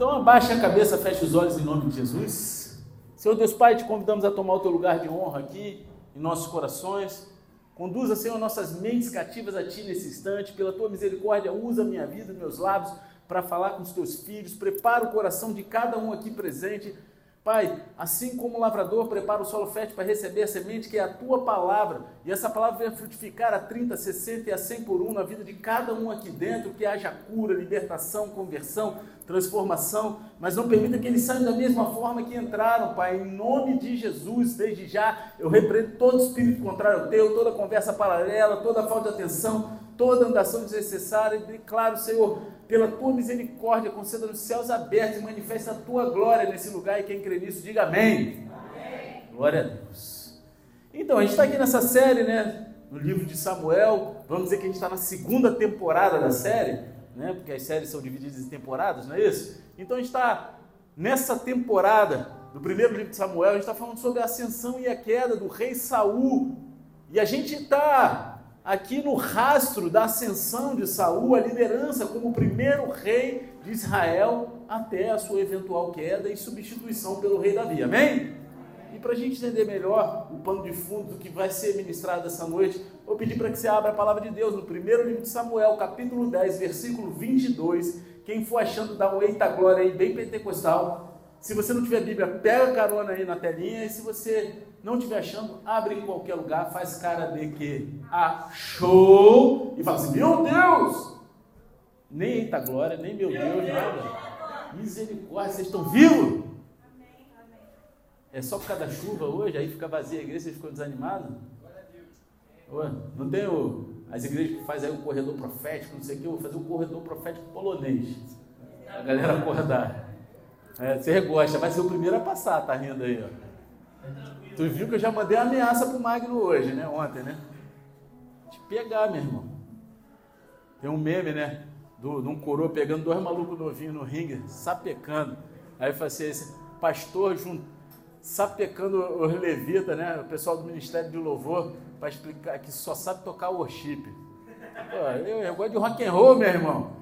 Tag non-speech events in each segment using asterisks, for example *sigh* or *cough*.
Então abaixa a cabeça, fecha os olhos em nome de Jesus. Senhor Deus Pai, te convidamos a tomar o teu lugar de honra aqui em nossos corações. Conduza, Senhor, nossas mentes cativas a Ti nesse instante. Pela Tua misericórdia, usa minha vida, meus lábios para falar com os Teus filhos. Prepara o coração de cada um aqui presente Pai, assim como o lavrador prepara o solo fértil para receber a semente, que é a tua palavra, e essa palavra venha frutificar a 30, 60 e a 100 por um na vida de cada um aqui dentro, que haja cura, libertação, conversão, transformação, mas não permita que eles saiam da mesma forma que entraram, Pai, em nome de Jesus, desde já, eu repreendo todo espírito contrário ao teu, toda conversa paralela, toda falta de atenção, toda andação desnecessária, e declaro, Senhor, pela tua misericórdia, conceda nos céus abertos e manifesta a tua glória nesse lugar. E quem crê nisso, diga amém. amém. Glória a Deus. Então, a gente está aqui nessa série, né? No livro de Samuel. Vamos dizer que a gente está na segunda temporada da série, né? Porque as séries são divididas em temporadas, não é isso? Então, a gente está nessa temporada do primeiro livro de Samuel. A gente está falando sobre a ascensão e a queda do rei Saul. E a gente está aqui no rastro da ascensão de Saul, a liderança como primeiro rei de Israel, até a sua eventual queda e substituição pelo rei Davi. Amém? E para a gente entender melhor o pano de fundo do que vai ser ministrado essa noite, vou pedir para que você abra a palavra de Deus no primeiro livro de Samuel, capítulo 10, versículo 22. Quem for achando, dá um eita glória aí, bem pentecostal. Se você não tiver Bíblia, pega carona aí na telinha. E se você não estiver achando, abre em qualquer lugar, faz cara de que achou e fala assim: Meu Deus! Nem eita glória, nem meu Deus, nada. Misericórdia, vocês estão vivos? É só por causa da chuva hoje, aí fica vazia a igreja, vocês ficam desanimados? Não tem o, as igrejas que fazem aí o corredor profético, não sei o que, eu vou fazer o corredor profético polonês. A galera acordar. É, você gosta, vai ser o primeiro a passar, tá rindo aí, ó. Tu viu que eu já mandei ameaça pro Magno hoje, né? Ontem, né? Te pegar, meu irmão. Tem um meme, né? Do, de um coroa pegando dois malucos novinhos no ringue, sapecando. Aí eu falei assim, esse pastor junto, sapecando os levitas, né? O pessoal do Ministério de Louvor, para explicar que só sabe tocar worship. Pô, eu, eu gosto de rock and roll, meu irmão.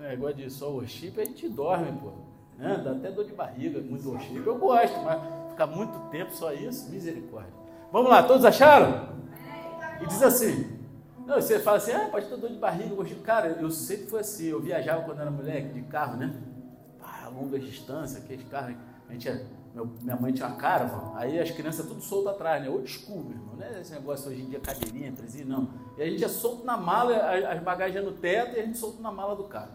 É, gosto de só worship, a gente dorme, pô. Né? Dá até dor de barriga, muito worship. Eu gosto, mas ficar muito tempo só isso, misericórdia. Vamos lá, todos acharam? E diz assim, não, você fala assim, ah, pode ter dor de barriga, cara, eu sempre fui assim, eu viajava quando era moleque, de carro, né? Para longas distâncias, aqueles carros, a gente meu, minha mãe tinha uma caravan, aí as crianças tudo solto atrás, né? Old school, meu irmão, né? Esse negócio hoje em dia, cadeirinha, presinho, não. E a gente é solto na mala, as bagagens no teto e a gente solto na mala do carro.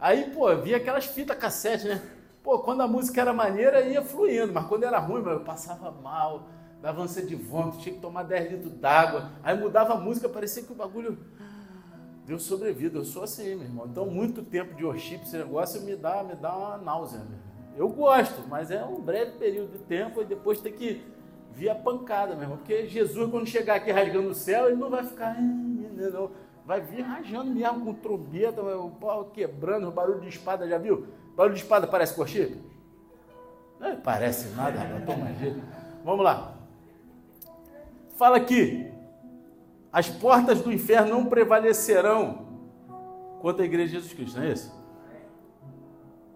Aí, pô, via aquelas fitas cassete, né? Pô, quando a música era maneira, ia fluindo, mas quando era ruim, eu passava mal, dava ânsia de vômito, tinha que tomar 10 litros d'água. Aí mudava a música, parecia que o bagulho deu sobrevida. Eu sou assim, meu irmão. Então, muito tempo de worship, esse negócio me dá, me dá uma náusea. Eu gosto, mas é um breve período de tempo e depois tem que vir a pancada, meu irmão. Porque Jesus, quando chegar aqui rasgando o céu, ele não vai ficar, não. Vai vir rajando mesmo com trombeta, o pau quebrando, o barulho de espada, já viu? Barulho de espada parece coxinha? Não parece nada, toma jeito. Vamos lá. Fala aqui. As portas do inferno não prevalecerão contra a igreja de Jesus Cristo, não é isso?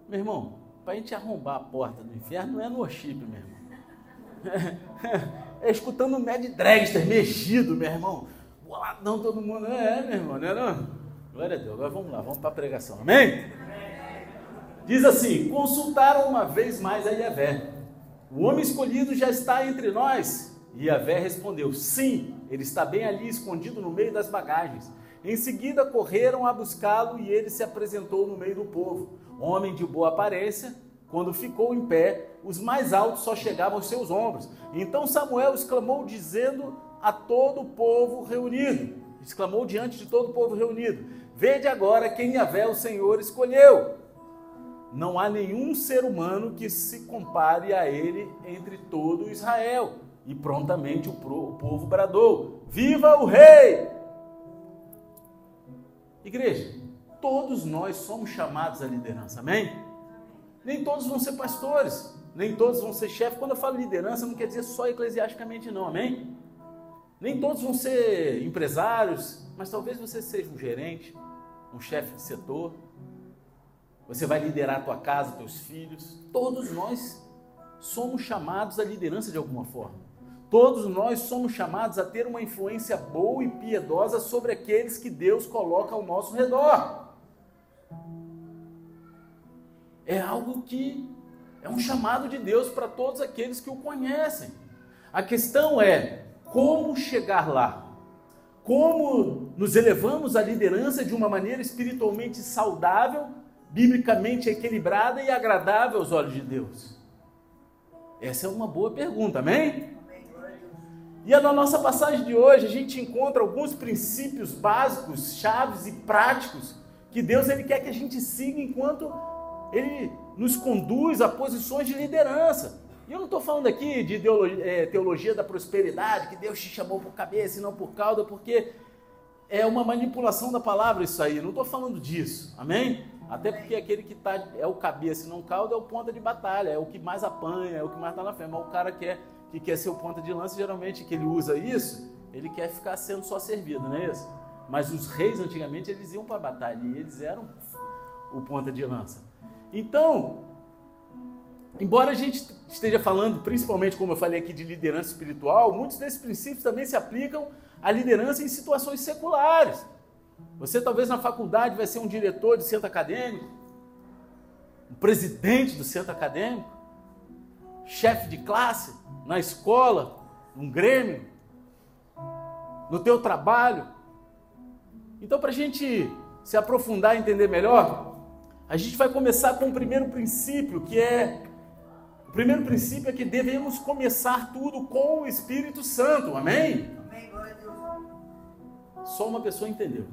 Meu irmão, para a gente arrombar a porta do inferno não é no worship, meu irmão. É, *laughs* é escutando o Mad Dragster mexido, meu irmão. Boladão todo mundo. É, meu irmão, não é não? Glória a Deus. Agora vamos lá, vamos para a pregação. Amém? Diz assim: consultaram uma vez mais a Yahvé. O homem escolhido já está entre nós? E Yahvé respondeu: Sim, ele está bem ali, escondido no meio das bagagens. Em seguida correram a buscá-lo e ele se apresentou no meio do povo. Homem de boa aparência, quando ficou em pé, os mais altos só chegavam aos seus ombros. Então Samuel exclamou, dizendo a todo o povo reunido: exclamou diante de todo o povo reunido: Vede agora quem Yahvé o Senhor escolheu não há nenhum ser humano que se compare a ele entre todo Israel. E prontamente o povo bradou: Viva o rei! Igreja, todos nós somos chamados à liderança, amém? Nem todos vão ser pastores, nem todos vão ser chefes. Quando eu falo liderança, não quer dizer só eclesiasticamente, não, amém? Nem todos vão ser empresários, mas talvez você seja um gerente, um chefe de setor, Você vai liderar a tua casa, teus filhos. Todos nós somos chamados à liderança de alguma forma. Todos nós somos chamados a ter uma influência boa e piedosa sobre aqueles que Deus coloca ao nosso redor. É algo que é um chamado de Deus para todos aqueles que o conhecem. A questão é como chegar lá. Como nos elevamos à liderança de uma maneira espiritualmente saudável, biblicamente equilibrada e agradável aos olhos de Deus? Essa é uma boa pergunta, amém? E na nossa passagem de hoje a gente encontra alguns princípios básicos, chaves e práticos que Deus ele quer que a gente siga enquanto ele nos conduz a posições de liderança. E eu não estou falando aqui de é, teologia da prosperidade, que Deus te chamou por cabeça e não por cauda, porque é uma manipulação da palavra isso aí. Eu não estou falando disso, amém? Até porque aquele que tá, é o cabeça e não cauda é o ponta de batalha, é o que mais apanha, é o que mais está na frente. Mas o cara que, é, que quer ser o ponta de lança, geralmente que ele usa isso, ele quer ficar sendo só servido, não é isso? Mas os reis antigamente eles iam para a batalha e eles eram o ponta de lança. Então, embora a gente esteja falando, principalmente como eu falei aqui, de liderança espiritual, muitos desses princípios também se aplicam à liderança em situações seculares. Você talvez na faculdade vai ser um diretor de centro acadêmico, um presidente do centro acadêmico, chefe de classe, na escola, num grêmio, no teu trabalho. Então, para a gente se aprofundar e entender melhor, a gente vai começar com o primeiro princípio, que é o primeiro princípio é que devemos começar tudo com o Espírito Santo. Amém? Amém Só uma pessoa entendeu.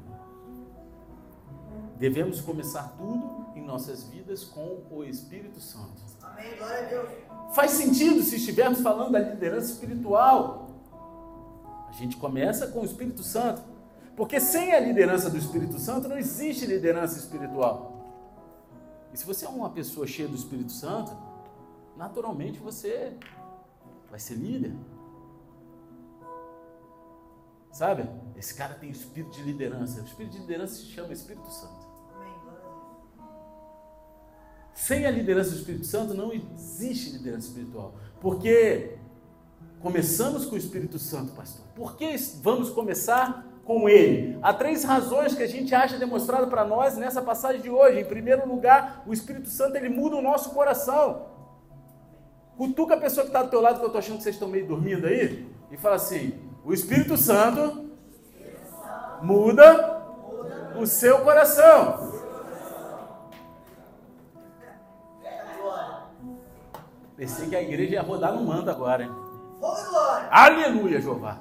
Devemos começar tudo em nossas vidas com o Espírito Santo. Amém. Glória a Deus. Faz sentido se estivermos falando da liderança espiritual. A gente começa com o Espírito Santo. Porque sem a liderança do Espírito Santo não existe liderança espiritual. E se você é uma pessoa cheia do Espírito Santo, naturalmente você vai ser líder. Sabe? Esse cara tem espírito de liderança. O espírito de liderança se chama Espírito Santo. Sem a liderança do Espírito Santo não existe liderança espiritual. Porque começamos com o Espírito Santo, pastor. Por que vamos começar com ele. Há três razões que a gente acha demonstrado para nós nessa passagem de hoje. Em primeiro lugar, o Espírito Santo ele muda o nosso coração. Cutuca a pessoa que está do teu lado, que eu estou achando que vocês estão meio dormindo aí, e fala assim: o Espírito Santo muda o seu coração. Pensei que a igreja ia rodar no mando agora, hein? Aleluia, Jeová.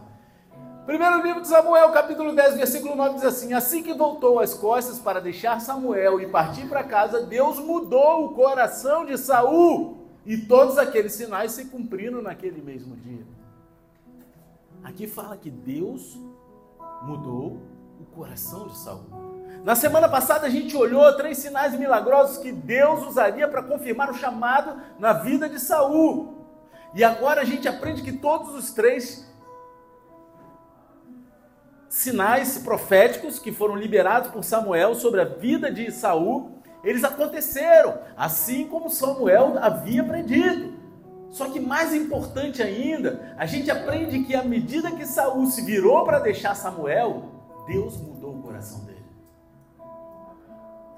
Primeiro livro de Samuel, capítulo 10, versículo 9 diz assim: Assim que voltou as costas para deixar Samuel e partir para casa, Deus mudou o coração de Saul, e todos aqueles sinais se cumpriram naquele mesmo dia. Aqui fala que Deus mudou o coração de Saul. Na semana passada a gente olhou três sinais milagrosos que Deus usaria para confirmar o chamado na vida de Saul. E agora a gente aprende que todos os três sinais proféticos que foram liberados por Samuel sobre a vida de Saul, eles aconteceram, assim como Samuel havia predito. Só que mais importante ainda, a gente aprende que à medida que Saul se virou para deixar Samuel, Deus mudou o coração dele.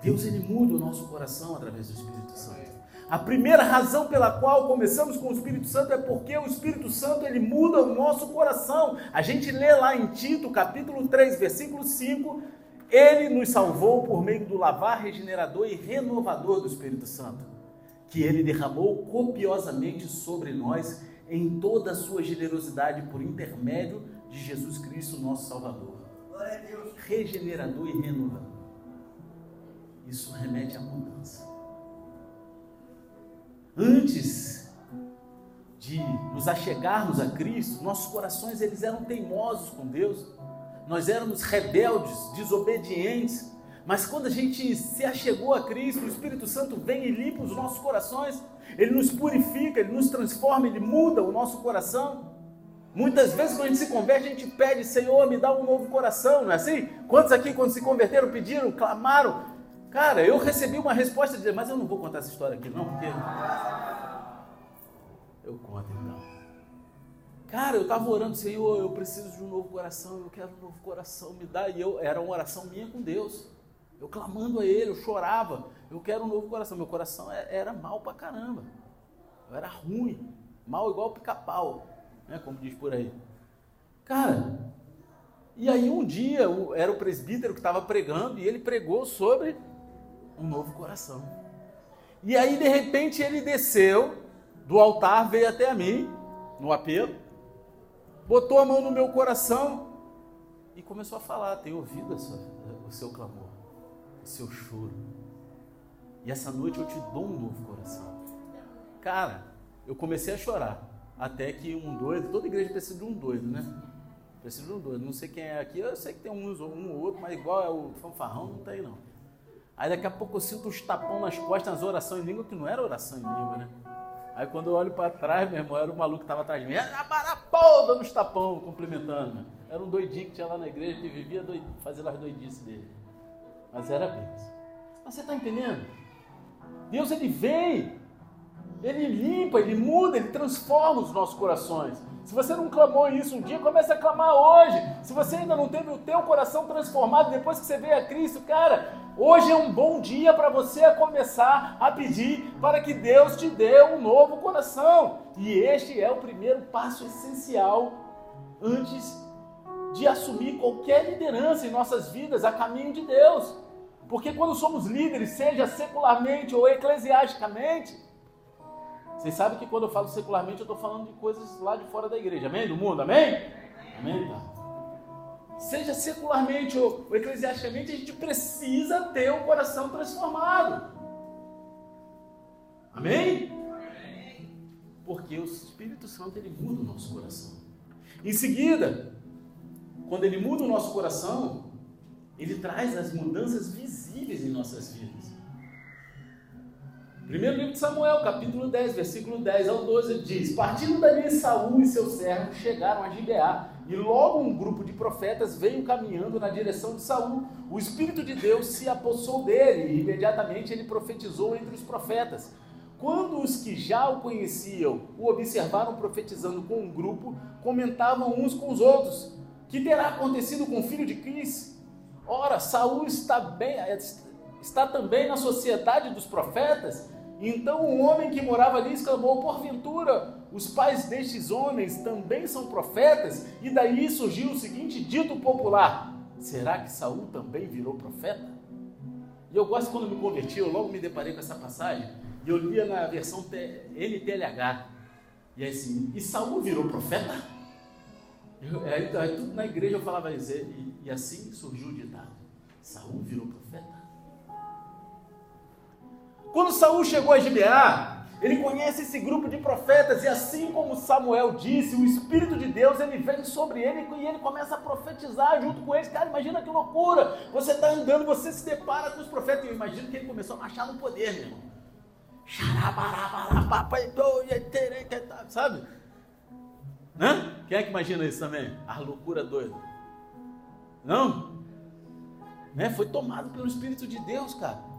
Deus ele muda o nosso coração através do Espírito Santo. A primeira razão pela qual começamos com o Espírito Santo é porque o Espírito Santo ele muda o nosso coração. A gente lê lá em Tito, capítulo 3, versículo 5, ele nos salvou por meio do lavar regenerador e renovador do Espírito Santo, que ele derramou copiosamente sobre nós em toda a sua generosidade por intermédio de Jesus Cristo, nosso Salvador. Regenerador e renovador. Isso remete à mudança antes de nos achegarmos a Cristo, nossos corações eles eram teimosos com Deus. Nós éramos rebeldes, desobedientes. Mas quando a gente se achegou a Cristo, o Espírito Santo vem e limpa os nossos corações. Ele nos purifica, ele nos transforma, ele muda o nosso coração. Muitas vezes quando a gente se converte, a gente pede, Senhor, me dá um novo coração, não é assim? Quantos aqui, quando se converteram, pediram, clamaram, Cara, eu recebi uma resposta de mas eu não vou contar essa história aqui não, porque eu conto então. Cara, eu estava orando, Senhor, eu preciso de um novo coração, eu quero um novo coração, me dá. E eu era uma oração minha com Deus. Eu clamando a Ele, eu chorava, eu quero um novo coração. Meu coração é, era mal pra caramba. Eu era ruim, mal igual pica-pau, né? Como diz por aí. Cara, e aí um dia era o presbítero que estava pregando e ele pregou sobre um novo coração. E aí de repente ele desceu do altar, veio até mim, no apelo, botou a mão no meu coração e começou a falar: Tenho ouvido o seu clamor, o seu choro. E essa noite eu te dou um novo coração. Cara, eu comecei a chorar. Até que um doido, toda igreja precisa de um doido, né? Precisa de um doido. Não sei quem é aqui, eu sei que tem uns, um ou outro, mas igual é o fanfarrão, não tem não. Aí daqui a pouco eu sinto uns tapão nas costas, nas orações em língua, que não era oração em língua, né? Aí quando eu olho para trás, meu irmão, era o maluco que estava atrás de mim, era barapô, dando uns tapão, cumprimentando. Né? Era um doidinho que tinha lá na igreja, que vivia doid... fazendo as doidices dele. Mas era bênção. Mas você está entendendo? Deus, ele vem, ele limpa, ele muda, ele transforma os nossos corações. Se você não clamou isso um dia, comece a clamar hoje. Se você ainda não teve o teu coração transformado depois que você veio a Cristo, cara, hoje é um bom dia para você começar a pedir para que Deus te dê um novo coração. E este é o primeiro passo essencial antes de assumir qualquer liderança em nossas vidas a caminho de Deus. Porque quando somos líderes, seja secularmente ou eclesiasticamente, vocês sabem que quando eu falo secularmente, eu estou falando de coisas lá de fora da igreja, amém? Do mundo, amém? Amém? Tá. Seja secularmente ou, eclesiasticamente, a gente precisa ter o coração transformado. Amém? Porque o Espírito Santo ele muda o nosso coração. Em seguida, quando ele muda o nosso coração, ele traz as mudanças visíveis em nossas vidas. Primeiro livro de Samuel, capítulo 10, versículo 10 ao 12, diz: Partindo dali, Saul e seus servos chegaram a Gibeá, e logo um grupo de profetas veio caminhando na direção de Saul. O Espírito de Deus se apossou dele, e imediatamente ele profetizou entre os profetas. Quando os que já o conheciam o observaram profetizando com um grupo, comentavam uns com os outros: Que terá acontecido com o filho de Quis? Ora, Saul está bem, está também na sociedade dos profetas? Então um homem que morava ali exclamou: Porventura, os pais destes homens também são profetas? E daí surgiu o seguinte dito popular: Será que Saul também virou profeta? E eu gosto quando me converti, eu logo me deparei com essa passagem, e eu lia na versão NTLH. E aí assim, e Saul virou profeta? Eu, aí, aí, tudo na igreja eu falava isso, e, e assim surgiu o ditado: Saul virou profeta? Quando Saul chegou a Gibeá, ele conhece esse grupo de profetas e assim como Samuel disse, o Espírito de Deus ele vem sobre ele e ele começa a profetizar junto com eles. Cara, imagina que loucura! Você está andando, você se depara com os profetas. Eu imagino que ele começou a marchar no poder, meu irmão. Sabe? Hã? Quem é que imagina isso também? A loucura doida. Não? Né? Foi tomado pelo Espírito de Deus, cara.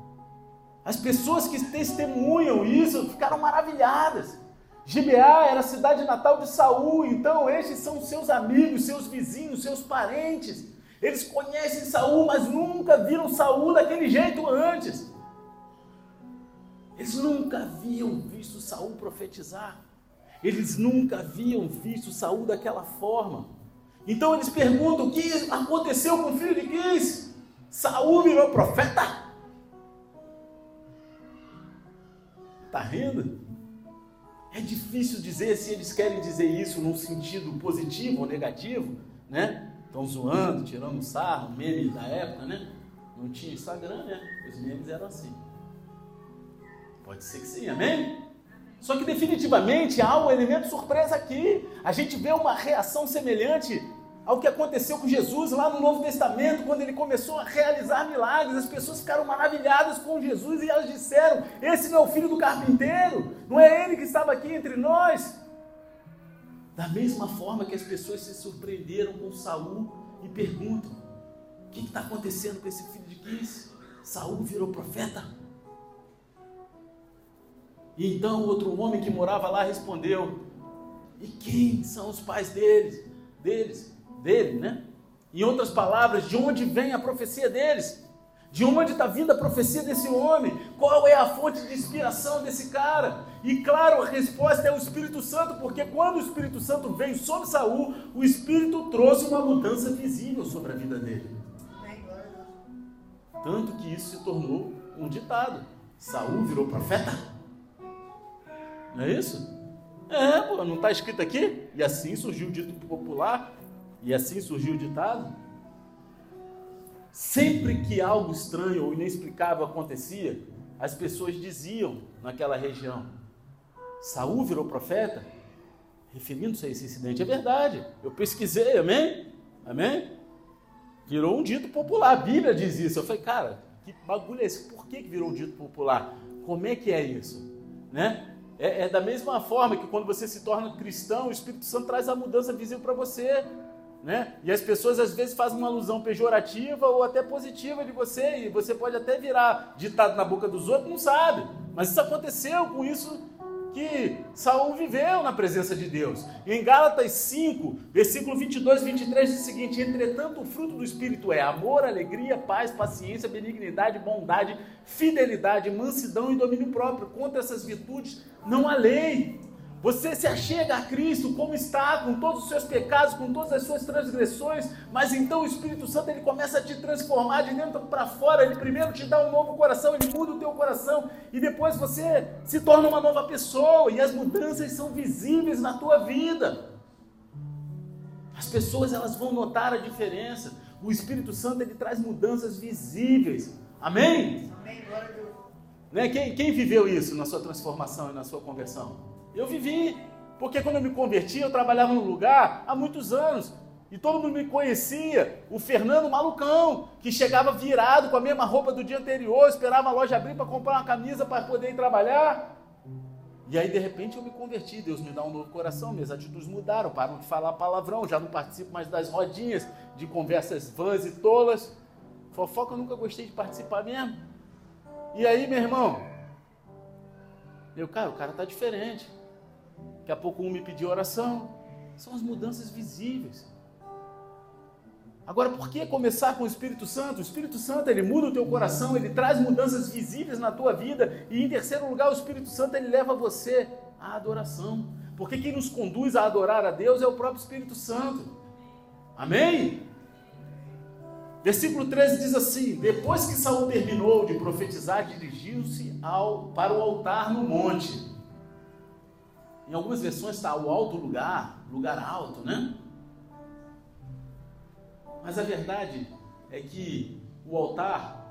As pessoas que testemunham isso ficaram maravilhadas. Gibeá era a cidade natal de Saul, então estes são seus amigos, seus vizinhos, seus parentes. Eles conhecem Saul, mas nunca viram Saul daquele jeito antes. Eles nunca haviam visto Saul profetizar. Eles nunca haviam visto Saul daquela forma. Então eles perguntam: o que aconteceu com o filho de Quis? Saul virou profeta? Está rindo? É difícil dizer se eles querem dizer isso num sentido positivo ou negativo, né? Estão zoando, tirando sarro, meme da época, né? Não tinha Instagram, né? Os memes eram assim. Pode ser que sim, amém? Só que definitivamente há um elemento surpresa aqui. A gente vê uma reação semelhante ao que aconteceu com Jesus lá no Novo Testamento, quando ele começou a realizar milagres. As pessoas ficaram maravilhadas com Jesus e elas disseram: Esse não é o filho do carpinteiro, não é ele que estava aqui entre nós. Da mesma forma que as pessoas se surpreenderam com Saul e perguntam: O que está acontecendo com esse filho de Quis? Saul virou profeta. E então outro homem que morava lá respondeu: E quem são os pais deles? Deles, dele, né? Em outras palavras, de onde vem a profecia deles? De onde está vindo a profecia desse homem? Qual é a fonte de inspiração desse cara? E claro, a resposta é o Espírito Santo, porque quando o Espírito Santo veio sobre Saul, o Espírito trouxe uma mudança visível sobre a vida dele. Tanto que isso se tornou um ditado. Saul virou profeta. Não é isso? É, pô, não está escrito aqui? E assim surgiu o dito popular, e assim surgiu o ditado. Sempre que algo estranho ou inexplicável acontecia, as pessoas diziam naquela região: Saul virou profeta? Referindo-se a esse incidente. É verdade. Eu pesquisei, amém? Amém? Virou um dito popular. A Bíblia diz isso. Eu falei, cara, que bagulho é esse? Por que virou um dito popular? Como é que é isso? Né? É, é da mesma forma que quando você se torna cristão, o Espírito Santo traz a mudança visível para você. Né? E as pessoas às vezes fazem uma alusão pejorativa ou até positiva de você, e você pode até virar ditado na boca dos outros, não sabe. Mas isso aconteceu com isso que Saul viveu na presença de Deus. Em Gálatas 5, versículo 22 e 23 diz o seguinte: Entretanto, o fruto do Espírito é amor, alegria, paz, paciência, benignidade, bondade, fidelidade, mansidão e domínio próprio. Contra essas virtudes não há lei. Você se achega a Cristo como está, com todos os seus pecados, com todas as suas transgressões, mas então o Espírito Santo ele começa a te transformar de dentro para fora. Ele primeiro te dá um novo coração, ele muda o teu coração e depois você se torna uma nova pessoa e as mudanças são visíveis na tua vida. As pessoas elas vão notar a diferença. O Espírito Santo ele traz mudanças visíveis. Amém? Amém. Né? Quem, quem viveu isso na sua transformação e na sua conversão? Eu vivi, porque quando eu me converti, eu trabalhava num lugar há muitos anos. E todo mundo me conhecia, o Fernando Malucão, que chegava virado com a mesma roupa do dia anterior, esperava a loja abrir para comprar uma camisa para poder ir trabalhar. E aí, de repente, eu me converti, Deus me dá um novo coração, minhas atitudes mudaram, param de falar palavrão, já não participo mais das rodinhas de conversas vãs e tolas. Fofoca eu nunca gostei de participar mesmo. E aí, meu irmão, eu, cara, o cara tá diferente. Daqui a pouco um me pediu oração. São as mudanças visíveis. Agora, por que começar com o Espírito Santo? O Espírito Santo, ele muda o teu coração, ele traz mudanças visíveis na tua vida. E em terceiro lugar, o Espírito Santo, ele leva você à adoração. Porque quem nos conduz a adorar a Deus é o próprio Espírito Santo. Amém? Versículo 13 diz assim: Depois que Saul terminou de profetizar, dirigiu-se para o altar no monte em algumas versões está o alto lugar, lugar alto, né? Mas a verdade é que o altar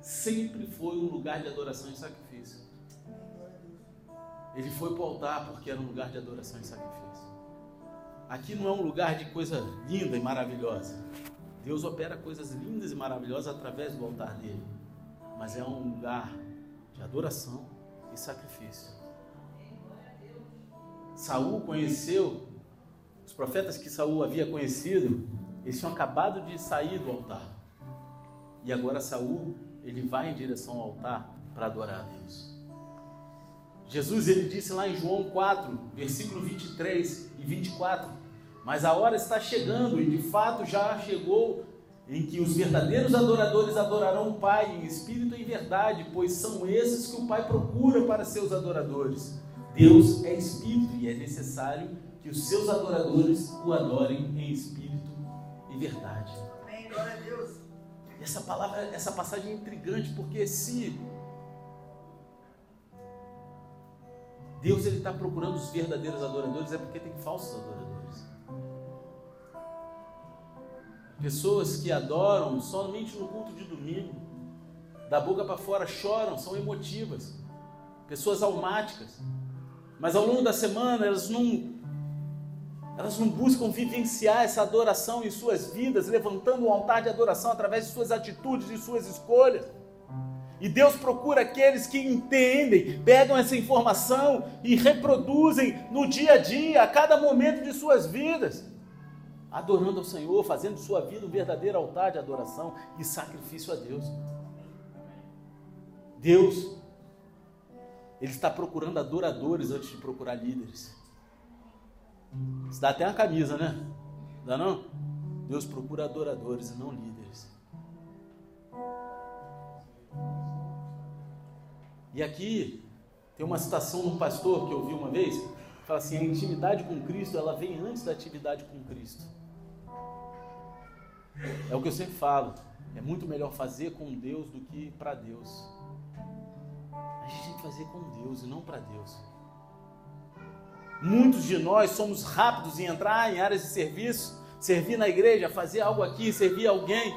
sempre foi um lugar de adoração e sacrifício. Ele foi para o altar porque era um lugar de adoração e sacrifício. Aqui não é um lugar de coisa linda e maravilhosa. Deus opera coisas lindas e maravilhosas através do altar dele. Mas é um lugar de adoração e sacrifício. Saul conheceu, os profetas que Saul havia conhecido, eles tinham acabado de sair do altar. E agora Saul, ele vai em direção ao altar para adorar a Deus. Jesus ele disse lá em João 4, versículo 23 e 24: Mas a hora está chegando, e de fato já chegou, em que os verdadeiros adoradores adorarão o Pai em espírito e em verdade, pois são esses que o Pai procura para seus adoradores. Deus é espírito e é necessário que os seus adoradores o adorem em espírito e verdade. Amém, glória a Deus. Essa palavra, essa passagem é intrigante porque se Deus ele está procurando os verdadeiros adoradores é porque tem falsos adoradores. Pessoas que adoram somente no culto de domingo, da boca para fora choram, são emotivas. Pessoas almáticas mas ao longo da semana elas não elas não buscam vivenciar essa adoração em suas vidas, levantando um altar de adoração através de suas atitudes e suas escolhas. E Deus procura aqueles que entendem, pegam essa informação e reproduzem no dia a dia, a cada momento de suas vidas, adorando ao Senhor, fazendo sua vida um verdadeiro altar de adoração e sacrifício a Deus. Deus, Ele está procurando adoradores antes de procurar líderes. Isso dá até uma camisa, né? Dá não? Deus procura adoradores e não líderes. E aqui tem uma citação de um pastor que eu vi uma vez, fala assim: a intimidade com Cristo ela vem antes da atividade com Cristo. É o que eu sempre falo. É muito melhor fazer com Deus do que para Deus. A gente tem que fazer com Deus e não para Deus. Muitos de nós somos rápidos em entrar em áreas de serviço, servir na igreja, fazer algo aqui, servir alguém.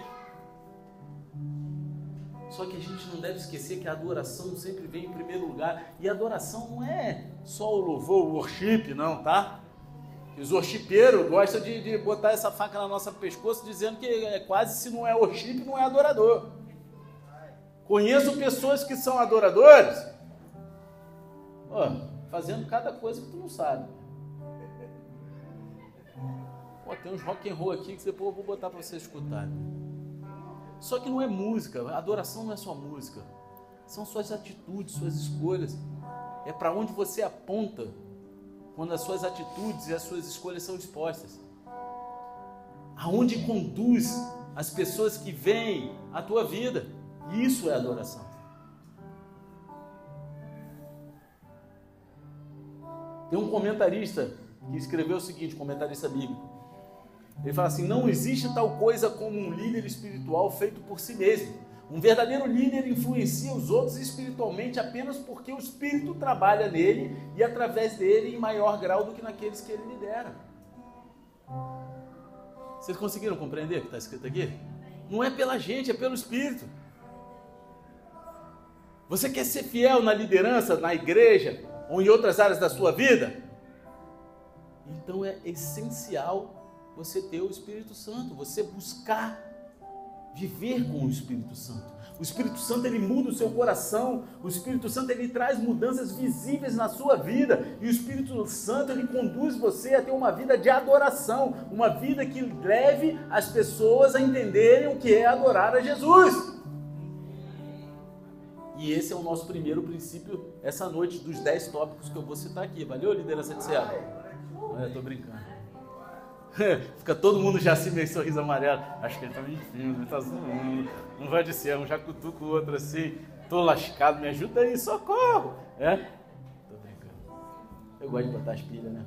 Só que a gente não deve esquecer que a adoração sempre vem em primeiro lugar. E adoração não é só o louvor, o worship, não, tá? Os worshipeiros gostam de, de botar essa faca na nossa pescoço, dizendo que é quase se não é worship, não é adorador. Conheço pessoas que são adoradores, fazendo cada coisa que tu não sabe. Tem uns rock and roll aqui que depois eu vou botar para você escutar. Só que não é música, adoração não é só música. São suas atitudes, suas escolhas. É para onde você aponta quando as suas atitudes e as suas escolhas são expostas. Aonde conduz as pessoas que veem a tua vida. Isso é adoração. Tem um comentarista que escreveu o seguinte, comentarista bíblico. Ele fala assim: não existe tal coisa como um líder espiritual feito por si mesmo. Um verdadeiro líder influencia os outros espiritualmente apenas porque o Espírito trabalha nele e através dele em maior grau do que naqueles que ele lidera. Vocês conseguiram compreender o que está escrito aqui? Não é pela gente, é pelo Espírito. Você quer ser fiel na liderança, na igreja ou em outras áreas da sua vida? Então é essencial você ter o Espírito Santo, você buscar viver com o Espírito Santo. O Espírito Santo ele muda o seu coração, o Espírito Santo ele traz mudanças visíveis na sua vida, e o Espírito Santo ele conduz você a ter uma vida de adoração, uma vida que leve as pessoas a entenderem o que é adorar a Jesus. E esse é o nosso primeiro princípio essa noite dos 10 tópicos que eu vou citar aqui. Valeu, liderança de Ceará? É, tô brincando. *laughs* Fica todo mundo já assim, meio sorriso amarelo. Acho que ele tá mentindo, ele tá zoando. Não vai de ser, um já cutuca o outro assim. Tô lascado, me ajuda aí, socorro. É? Tô brincando. Eu gosto de botar as pilhas, né?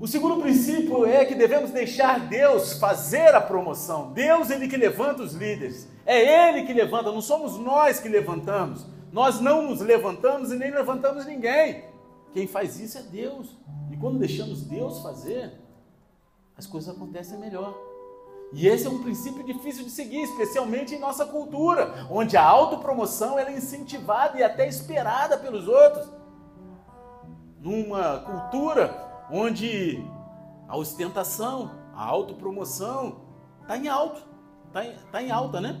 O segundo princípio é que devemos deixar Deus fazer a promoção. Deus, Ele que levanta os líderes. É Ele que levanta, não somos nós que levantamos. Nós não nos levantamos e nem levantamos ninguém. Quem faz isso é Deus. E quando deixamos Deus fazer, as coisas acontecem melhor. E esse é um princípio difícil de seguir, especialmente em nossa cultura, onde a autopromoção é incentivada e até esperada pelos outros. Numa cultura onde a ostentação, a autopromoção está em alto, está em, tá em alta, né?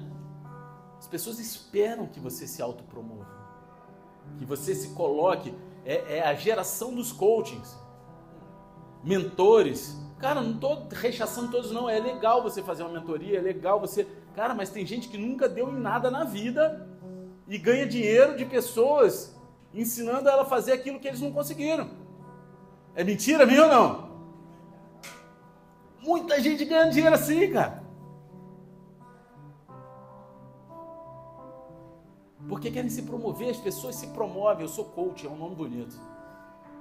As pessoas esperam que você se autopromova, que você se coloque, é, é a geração dos coachings mentores. Cara, não estou rechaçando todos, não. É legal você fazer uma mentoria, é legal você. Cara, mas tem gente que nunca deu em nada na vida e ganha dinheiro de pessoas ensinando ela a fazer aquilo que eles não conseguiram. É mentira minha ou não? Muita gente ganha dinheiro assim, cara. Porque querem se promover, as pessoas se promovem. Eu sou coach, é um nome bonito.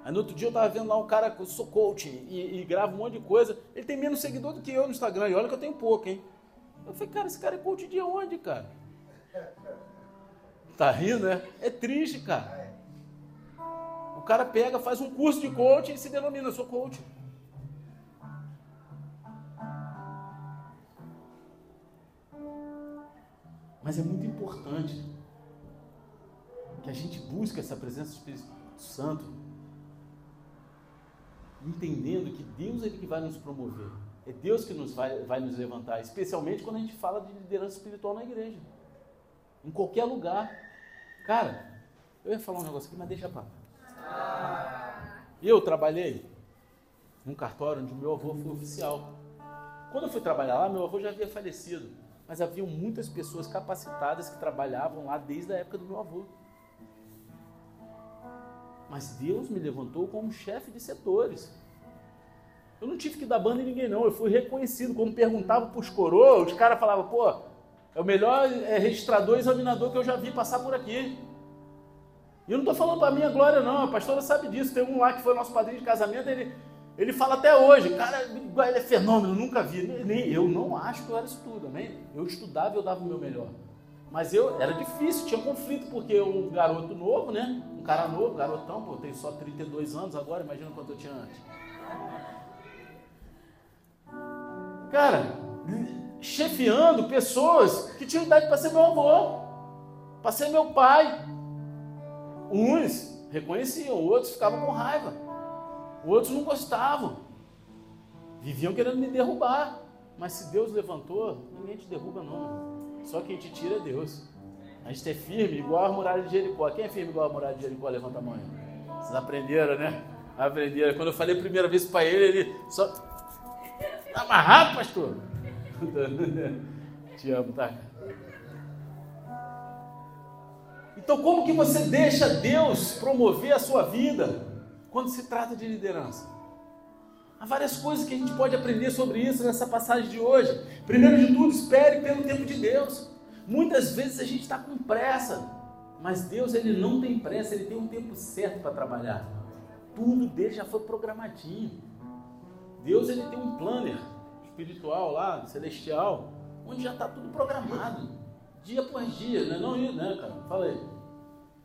Aí no outro dia eu tava vendo lá um cara eu sou coach e, e grava um monte de coisa. Ele tem menos seguidor do que eu no Instagram. E olha que eu tenho pouco, hein? Eu falei, cara, esse cara é coach de onde, cara? Tá rindo, né? É triste, cara. O cara pega, faz um curso de coach e se denomina, eu sou coach. Mas é muito importante que a gente busque essa presença do Espírito Santo entendendo que Deus é que vai nos promover. É Deus que nos vai, vai nos levantar, especialmente quando a gente fala de liderança espiritual na igreja. Em qualquer lugar. Cara, eu ia falar um negócio aqui, mas deixa pra Eu trabalhei num cartório onde meu avô foi oficial. Quando eu fui trabalhar lá, meu avô já havia falecido. Mas haviam muitas pessoas capacitadas que trabalhavam lá desde a época do meu avô. Mas Deus me levantou como chefe de setores. Eu não tive que dar banda em ninguém, não. Eu fui reconhecido. Quando perguntava para os coroas, os caras falavam, pô, é o melhor é, registrador examinador que eu já vi passar por aqui. E eu não estou falando para minha glória, não. A pastora sabe disso. Tem um lá que foi nosso padrinho de casamento, ele, ele fala até hoje, cara, ele é fenômeno, nunca vi. Nem, eu não acho que eu era isso tudo, né? Eu estudava e eu dava o meu melhor. Mas eu era difícil, tinha conflito, porque um garoto novo, né? Cara novo, garotão, pô, tem só 32 anos agora, imagina quanto eu tinha antes. Cara, chefiando pessoas que tinham idade para ser meu avô, para ser meu pai. Uns reconheciam, outros ficavam com raiva, outros não gostavam, viviam querendo me derrubar. Mas se Deus levantou, ninguém te derruba, não. Só quem te tira é Deus. A gente é firme, igual a muralha de Jericó. Quem é firme igual a muralha de Jericó? Levanta a mão. Vocês aprenderam, né? Aprenderam. Quando eu falei a primeira vez para ele, ele só. Tá amarrado, pastor? *laughs* Te amo, tá? Então, como que você deixa Deus promover a sua vida quando se trata de liderança? Há várias coisas que a gente pode aprender sobre isso nessa passagem de hoje. Primeiro de tudo, espere pelo tempo de Deus. Muitas vezes a gente está com pressa, mas Deus ele não tem pressa, ele tem um tempo certo para trabalhar. Tudo dele já foi programadinho. Deus ele tem um planner espiritual lá, celestial, onde já está tudo programado, dia após dia, não é né, cara? Fala aí.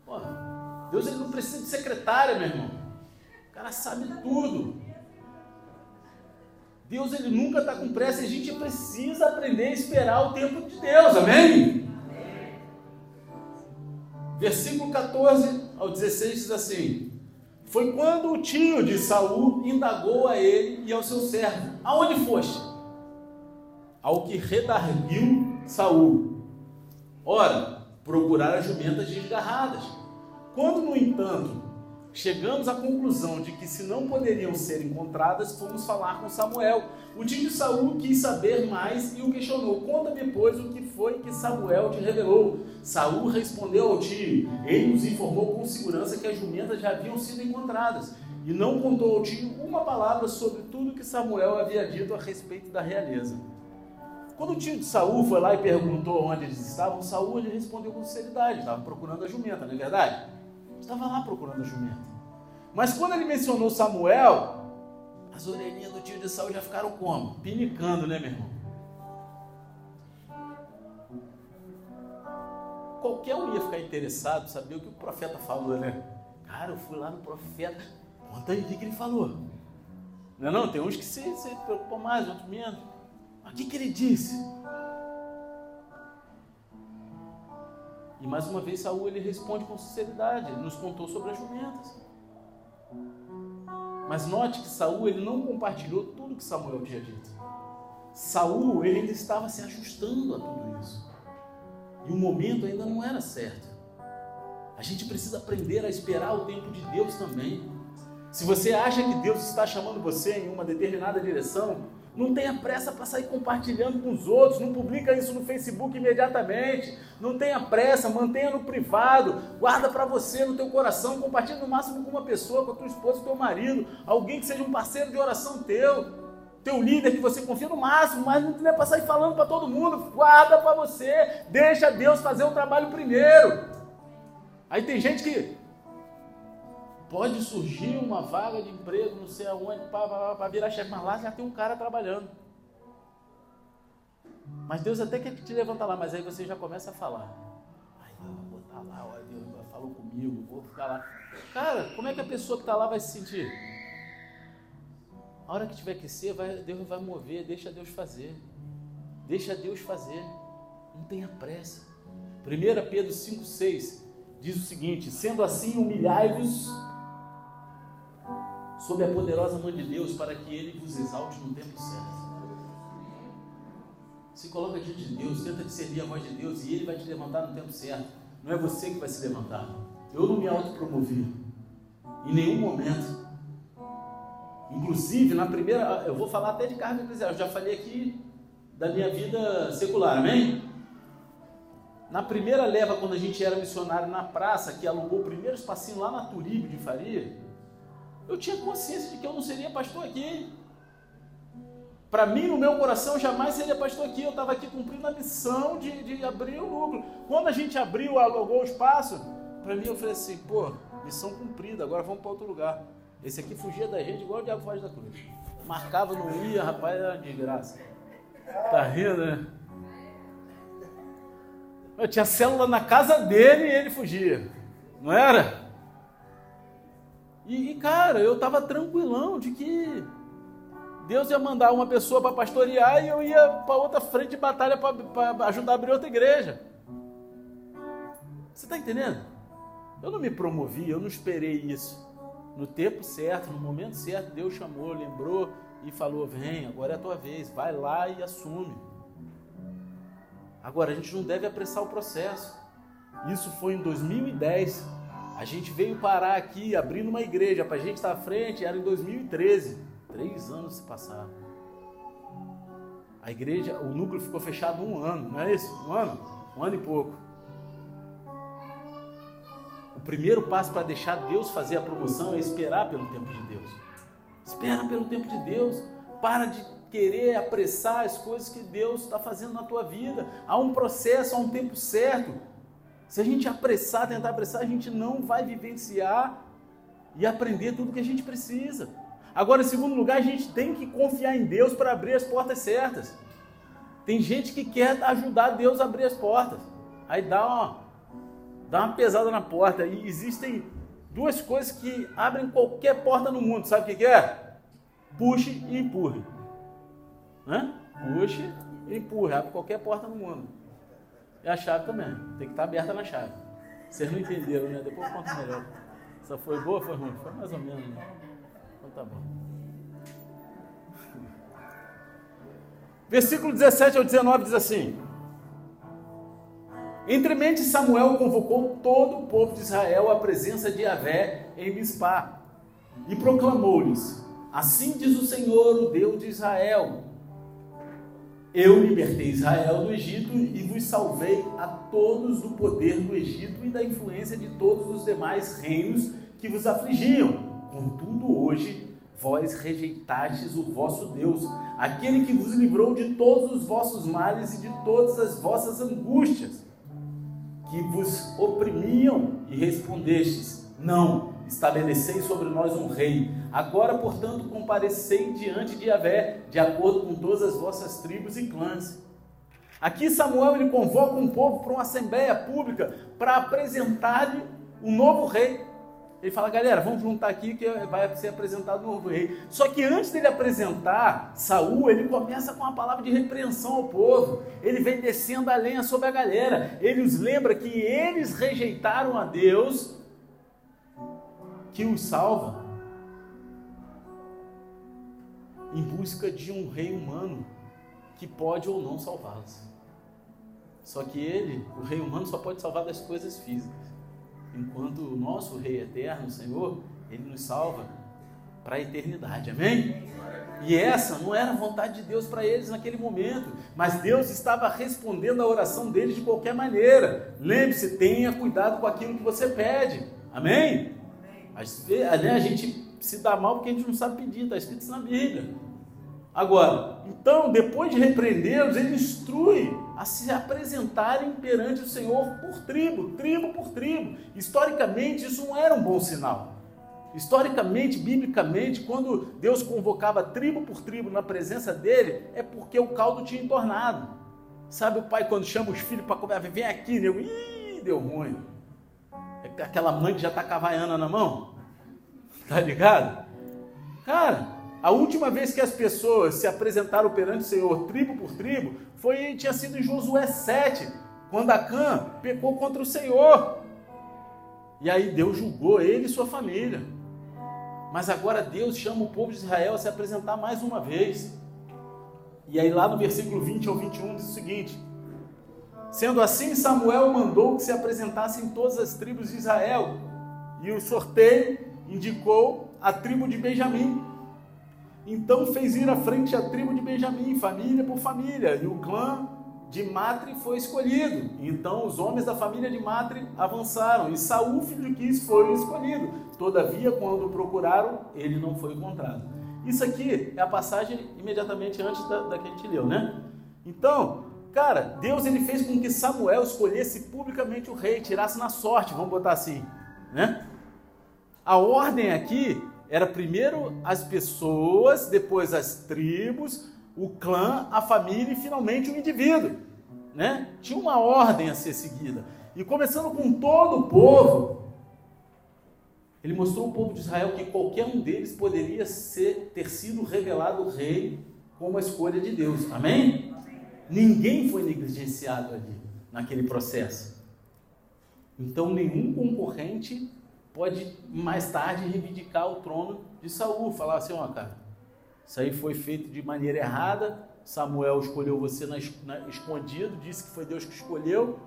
Porra, Deus ele não precisa de secretária, meu irmão. O cara sabe tudo. Deus ele nunca está com pressa e a gente precisa aprender a esperar o tempo de Deus, amém? Versículo 14 ao 16 diz assim: Foi quando o tio de Saul indagou a ele e ao seu servo: Aonde foste? Ao que redarguiu Saul. Ora, procurar as jumentas desgarradas. Quando, no entanto, chegamos à conclusão de que se não poderiam ser encontradas, fomos falar com Samuel. O tio de Saul quis saber mais e o questionou. Conta depois o que foi que Samuel te revelou. Saul respondeu ao tio. Ele nos informou com segurança que as jumentas já haviam sido encontradas e não contou ao tio uma palavra sobre tudo que Samuel havia dito a respeito da realeza. Quando o tio de Saul foi lá e perguntou onde eles estavam, Saul ele respondeu com sinceridade, estava procurando a jumenta, não é verdade? Estava lá procurando a jumenta. Mas quando ele mencionou Samuel, as orelhinhas do tio de Saul já ficaram como? Pinicando, né, meu irmão? Qualquer um ia ficar interessado, saber o que o profeta falou, né? Cara, eu fui lá no profeta, conta aí o que ele falou. Não é não? Tem uns que se, se preocupam mais, outros menos. Mas o que, que ele disse? E mais uma vez Saul ele responde com sinceridade, ele nos contou sobre as jumentas. Mas note que Saul ele não compartilhou tudo que Samuel tinha dito. Saul ele ainda estava se ajustando a tudo isso. E o momento ainda não era certo. A gente precisa aprender a esperar o tempo de Deus também. Se você acha que Deus está chamando você em uma determinada direção, não tenha pressa para sair compartilhando com os outros, não publica isso no Facebook imediatamente. Não tenha pressa, mantenha no privado, guarda para você no teu coração, compartilha no máximo com uma pessoa, com a tua esposa, com teu marido, alguém que seja um parceiro de oração teu, teu líder que você confia no máximo, mas não é para sair falando para todo mundo, guarda para você, deixa Deus fazer o trabalho primeiro. Aí tem gente que Pode surgir uma vaga de emprego, não sei aonde, para virar chefe, mas lá já tem um cara trabalhando. Mas Deus até quer te levantar lá, mas aí você já começa a falar. Ai, vou estar lá, olha, Deus falou comigo, vou ficar lá. Cara, como é que a pessoa que está lá vai se sentir? A hora que tiver que ser, vai, Deus vai mover, deixa Deus fazer. Deixa Deus fazer. Não tenha pressa. 1 Pedro 5,6 diz o seguinte: sendo assim, humilhai-vos sob a poderosa mão de Deus para que Ele vos exalte no tempo certo. Se coloca diante de Deus, tenta discernir a voz de Deus e Ele vai te levantar no tempo certo. Não é você que vai se levantar. Eu não me autopromovi. Em nenhum momento. Inclusive, na primeira. Eu vou falar até de carga eclesial. Eu já falei aqui da minha vida secular, amém? Na primeira leva, quando a gente era missionário na praça, que alugou o primeiro espacinho lá na Turibe de Faria, eu tinha consciência de que eu não seria pastor aqui. Para mim, no meu coração, jamais seria pastor aqui. Eu estava aqui cumprindo a missão de, de abrir o núcleo. Quando a gente abriu, alugou o espaço, para mim eu falei assim, pô, missão cumprida, agora vamos para outro lugar. Esse aqui fugia da gente igual o diabo faz da cruz. Marcava, não ia, rapaz, era de graça. Tá rindo, né? Eu tinha célula na casa dele e ele fugia. Não era? E, e cara, eu estava tranquilão de que Deus ia mandar uma pessoa para pastorear e eu ia para outra frente de batalha para ajudar a abrir outra igreja. Você está entendendo? Eu não me promovi, eu não esperei isso. No tempo certo, no momento certo, Deus chamou, lembrou e falou: Vem, agora é a tua vez, vai lá e assume. Agora, a gente não deve apressar o processo. Isso foi em 2010. A gente veio parar aqui, abrindo uma igreja para a gente estar à frente, era em 2013. Três anos se passaram. A igreja, o núcleo ficou fechado um ano, não é isso? Um ano? Um ano e pouco. O primeiro passo para deixar Deus fazer a promoção é esperar pelo tempo de Deus. Espera pelo tempo de Deus. Para de querer apressar as coisas que Deus está fazendo na tua vida. Há um processo, há um tempo certo. Se a gente apressar, tentar apressar, a gente não vai vivenciar e aprender tudo que a gente precisa. Agora, em segundo lugar, a gente tem que confiar em Deus para abrir as portas certas. Tem gente que quer ajudar Deus a abrir as portas. Aí dá uma, dá uma pesada na porta. E existem duas coisas que abrem qualquer porta no mundo. Sabe o que é? Puxe e empurre. Hã? Puxe e empurre. Abre qualquer porta no mundo. E a chave também. Tem que estar aberta na chave. Vocês não entenderam, né? Depois eu conto melhor. Essa foi boa foi ruim? Foi mais ou menos. Né? Então tá bom. Versículo 17 ao 19 diz assim: Entremente Samuel convocou todo o povo de Israel à presença de Yahvé em Mispá e proclamou-lhes: Assim diz o Senhor, o Deus de Israel: Eu libertei Israel do Egito e vos salvei a todos do poder do Egito e da influência de todos os demais reinos que vos afligiam. Contudo, hoje vós rejeitastes o vosso Deus, aquele que vos livrou de todos os vossos males e de todas as vossas angústias, que vos oprimiam, e respondestes: Não, estabelecei sobre nós um rei. Agora, portanto, comparecei diante de Yahvé, de acordo com todas as vossas tribos e clãs. Aqui Samuel ele convoca um povo para uma assembleia pública para apresentar-lhe um novo rei. Ele fala, galera, vamos juntar aqui que vai ser apresentado o novo rei. Só que antes dele apresentar Saul, ele começa com uma palavra de repreensão ao povo. Ele vem descendo a lenha sobre a galera. Ele os lembra que eles rejeitaram a Deus que os salva em busca de um rei humano que pode ou não salvá-los. Só que ele, o rei humano, só pode salvar das coisas físicas enquanto o nosso Rei eterno, o Senhor, ele nos salva para a eternidade. Amém? E essa não era a vontade de Deus para eles naquele momento, mas Deus estava respondendo a oração deles de qualquer maneira. Lembre-se, tenha cuidado com aquilo que você pede. Amém? Às vezes, a gente se dá mal porque a gente não sabe pedir, está escrito isso na Bíblia. Agora, então, depois de repreendê-los, ele instrui a se apresentarem perante o Senhor por tribo, tribo por tribo. Historicamente, isso não era um bom sinal. Historicamente, biblicamente, quando Deus convocava tribo por tribo na presença dele, é porque o caldo tinha entornado. Sabe o pai quando chama os filhos para comer, vem aqui, nego, ih, deu ruim. É aquela mãe que já está com a vaiana na mão. Tá ligado? Cara, a última vez que as pessoas se apresentaram perante o Senhor, tribo por tribo, foi tinha sido em Josué 7, quando Acã pecou contra o Senhor. E aí Deus julgou ele e sua família. Mas agora Deus chama o povo de Israel a se apresentar mais uma vez. E aí lá no versículo 20 ao 21 diz o seguinte: Sendo assim, Samuel mandou que se apresentassem todas as tribos de Israel, e o sorteio indicou a tribo de Benjamim. Então fez ir à frente a tribo de Benjamim, família por família, e o clã de Matre foi escolhido. Então os homens da família de Matre avançaram, e Saul, filho de Quis, foi escolhido. Todavia, quando procuraram, ele não foi encontrado. Isso aqui é a passagem imediatamente antes da, da que a gente leu, né? Então, cara, Deus ele fez com que Samuel escolhesse publicamente o rei, tirasse na sorte, vamos botar assim, né? A ordem aqui era primeiro as pessoas, depois as tribos, o clã, a família e finalmente o indivíduo. Né? Tinha uma ordem a ser seguida. E começando com todo o povo, ele mostrou ao povo de Israel que qualquer um deles poderia ser, ter sido revelado rei como a escolha de Deus. Amém? Ninguém foi negligenciado ali, naquele processo. Então, nenhum concorrente pode mais tarde reivindicar o trono de Saul, falar assim, ó, cara, isso aí foi feito de maneira errada, Samuel escolheu você na, na, escondido, disse que foi Deus que escolheu,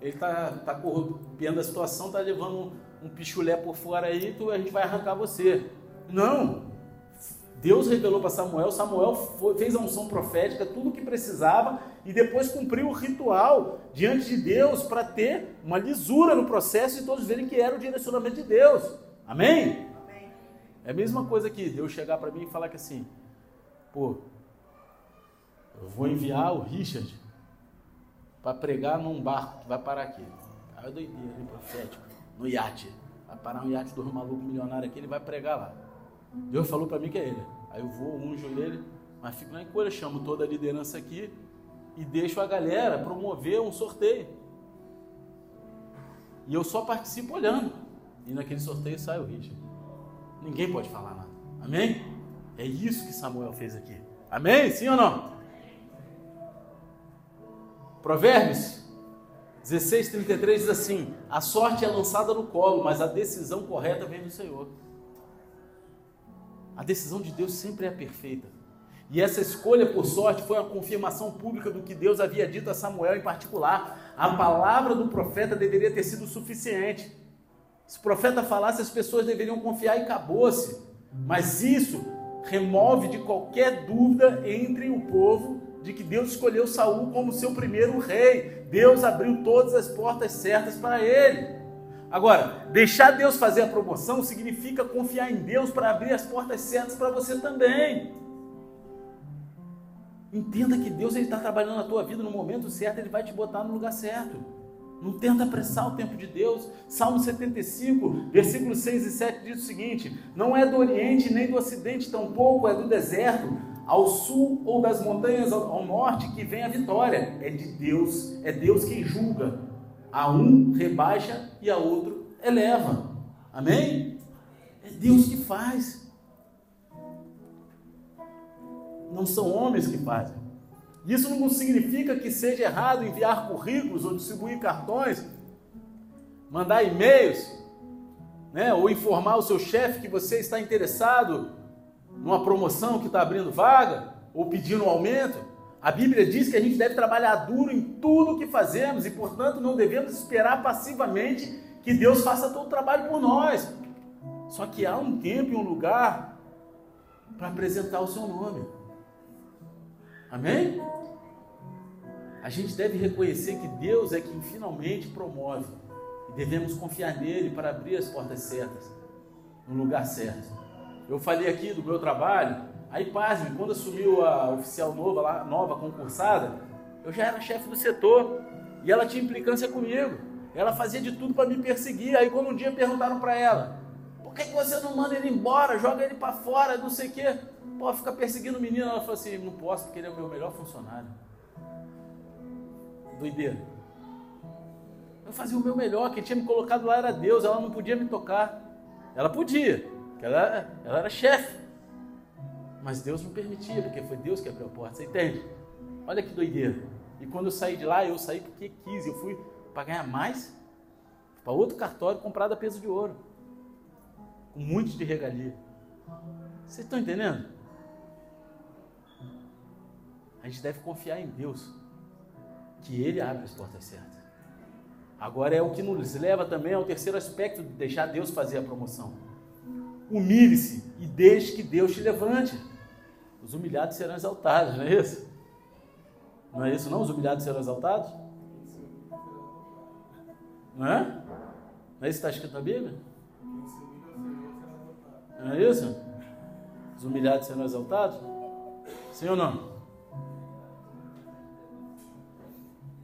ele está tá corrompendo a situação, está levando um, um pichulé por fora aí, tu, a gente vai arrancar você. Não! Deus revelou para Samuel, Samuel foi, fez a unção profética, tudo o que precisava, e depois cumpriu o ritual diante de Deus para ter uma lisura no processo e todos verem que era o direcionamento de Deus. Amém? Amém. É a mesma coisa que Deus chegar para mim e falar que assim, pô, eu vou enviar o Richard para pregar num barco que vai parar aqui. Aí é doideira, profético, no iate. Vai parar um iate do maluco milionário aqui, ele vai pregar lá. Deus falou para mim que é ele. Aí eu vou, unjo ele, mas fico na encolha, chamo toda a liderança aqui e deixo a galera promover um sorteio. E eu só participo olhando. E naquele sorteio sai o Richard. Ninguém pode falar nada. Amém? É isso que Samuel fez aqui. Amém? Sim ou não? Provérbios 16, 33 diz assim: A sorte é lançada no colo, mas a decisão correta vem do Senhor. A decisão de Deus sempre é perfeita. E essa escolha por sorte foi a confirmação pública do que Deus havia dito a Samuel em particular. A palavra do profeta deveria ter sido suficiente. Se o profeta falasse, as pessoas deveriam confiar e acabou-se. Mas isso remove de qualquer dúvida entre o povo de que Deus escolheu Saul como seu primeiro rei. Deus abriu todas as portas certas para ele. Agora, deixar Deus fazer a promoção significa confiar em Deus para abrir as portas certas para você também. Entenda que Deus está trabalhando na tua vida no momento certo, Ele vai te botar no lugar certo. Não tenta apressar o tempo de Deus. Salmo 75, versículos 6 e 7 diz o seguinte: Não é do Oriente nem do Ocidente, tampouco é do deserto, ao sul ou das montanhas ao norte que vem a vitória. É de Deus, é Deus quem julga. A um rebaixa e a outro eleva. Amém? É Deus que faz. Não são homens que fazem. Isso não significa que seja errado enviar currículos ou distribuir cartões, mandar e-mails, né, ou informar o seu chefe que você está interessado numa promoção que está abrindo vaga, ou pedindo um aumento. A Bíblia diz que a gente deve trabalhar duro em tudo o que fazemos e, portanto, não devemos esperar passivamente que Deus faça todo o trabalho por nós. Só que há um tempo e um lugar para apresentar o seu nome. Amém? A gente deve reconhecer que Deus é quem finalmente promove e devemos confiar nele para abrir as portas certas, no lugar certo. Eu falei aqui do meu trabalho Aí, pasme, quando assumiu a oficial nova, lá, nova concursada, eu já era chefe do setor e ela tinha implicância comigo. Ela fazia de tudo para me perseguir. Aí, quando um dia perguntaram para ela: por que, você não manda ele embora, joga ele para fora, não sei o quê? Pô, fica perseguindo o menino. Ela falou assim: não posso, porque ele é o meu melhor funcionário. Doideira. Eu fazia o meu melhor, quem tinha me colocado lá era Deus, ela não podia me tocar. Ela podia, ela, ela era chefe. Mas Deus não permitia, porque foi Deus que abriu a porta. Você entende? Olha que doideira. E quando eu saí de lá, eu saí porque quis. Eu fui para ganhar mais, para outro cartório comprado a peso de ouro, com muitos de regalia. Vocês estão entendendo? A gente deve confiar em Deus, que Ele abre as portas certas. Agora é o que nos leva também ao terceiro aspecto de deixar Deus fazer a promoção. Humilhe-se e deixe que Deus te levante. Os humilhados serão exaltados, não é isso? Não é isso não? Os humilhados serão exaltados? Não é? Não é isso que está escrito na Bíblia? Não é isso? Os humilhados serão exaltados? Sim ou não?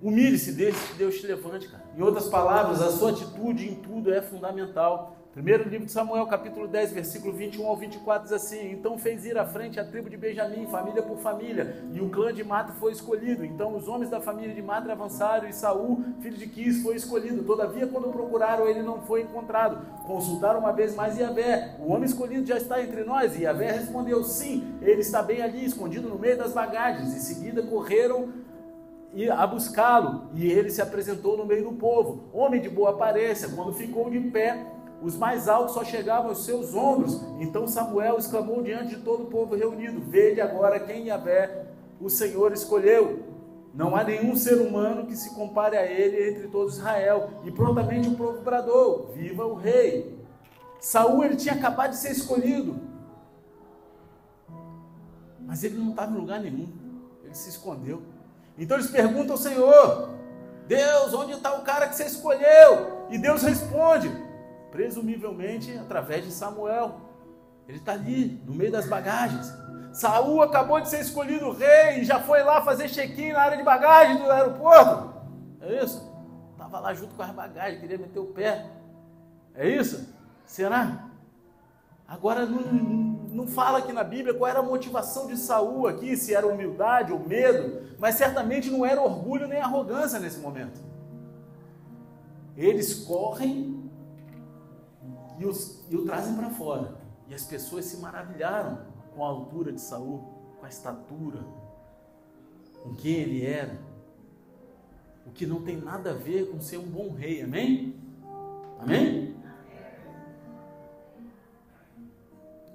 Humilhe-se, deixe que Deus te levante, cara. Em outras palavras, a sua atitude em tudo é fundamental. Primeiro livro de Samuel, capítulo 10, versículo 21 ao 24, diz assim: Então fez ir à frente a tribo de Benjamim, família por família, e o clã de Mata foi escolhido. Então os homens da família de Mata avançaram, e Saul, filho de Quis, foi escolhido. Todavia, quando procuraram, ele não foi encontrado. Consultaram uma vez mais Yahvé: O homem escolhido já está entre nós? E Yahvé respondeu: Sim, ele está bem ali, escondido no meio das bagagens. Em seguida correram a buscá-lo, e ele se apresentou no meio do povo, homem de boa aparência. Quando ficou de pé, os mais altos só chegavam aos seus ombros. Então Samuel exclamou diante de todo o povo reunido: Vede agora quem Yahvé, o Senhor, escolheu. Não há nenhum ser humano que se compare a ele entre todos Israel. E prontamente o povo bradou: Viva o rei! Saul ele tinha acabado de ser escolhido. Mas ele não estava em lugar nenhum. Ele se escondeu. Então eles perguntam ao Senhor: Deus, onde está o cara que você escolheu? E Deus responde: presumivelmente através de Samuel. Ele está ali, no meio das bagagens. Saul acabou de ser escolhido rei e já foi lá fazer check-in na área de bagagem do aeroporto. É isso? Estava lá junto com as bagagens, queria meter o pé. É isso? Será? Agora não, não fala aqui na Bíblia qual era a motivação de Saul aqui, se era humildade ou medo, mas certamente não era orgulho nem arrogância nesse momento. Eles correm e, os, e o trazem para fora. E as pessoas se maravilharam com a altura de Saul, com a estatura, com quem ele era. O que não tem nada a ver com ser um bom rei, amém? Amém?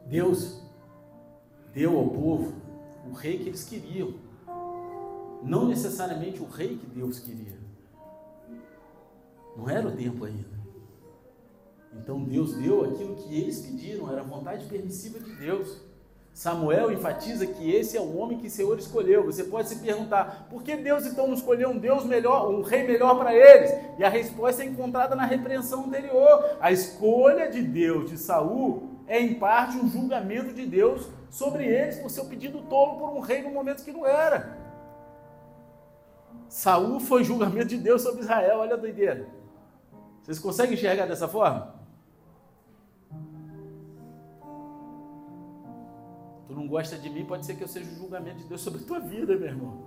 Deus deu ao povo o rei que eles queriam, não necessariamente o rei que Deus queria. Não era o tempo ainda. Então Deus deu aquilo que eles pediram, era a vontade permissiva de Deus. Samuel enfatiza que esse é o homem que o Senhor escolheu. Você pode se perguntar, por que Deus então não escolheu um Deus melhor, um rei melhor para eles? E a resposta é encontrada na repreensão anterior. A escolha de Deus de Saul é em parte um julgamento de Deus sobre eles por seu pedido tolo por um rei no momento que não era. Saul foi julgamento de Deus sobre Israel, olha a doideira. Vocês conseguem enxergar dessa forma? Tu não gosta de mim, pode ser que eu seja o julgamento de Deus sobre a tua vida, meu irmão.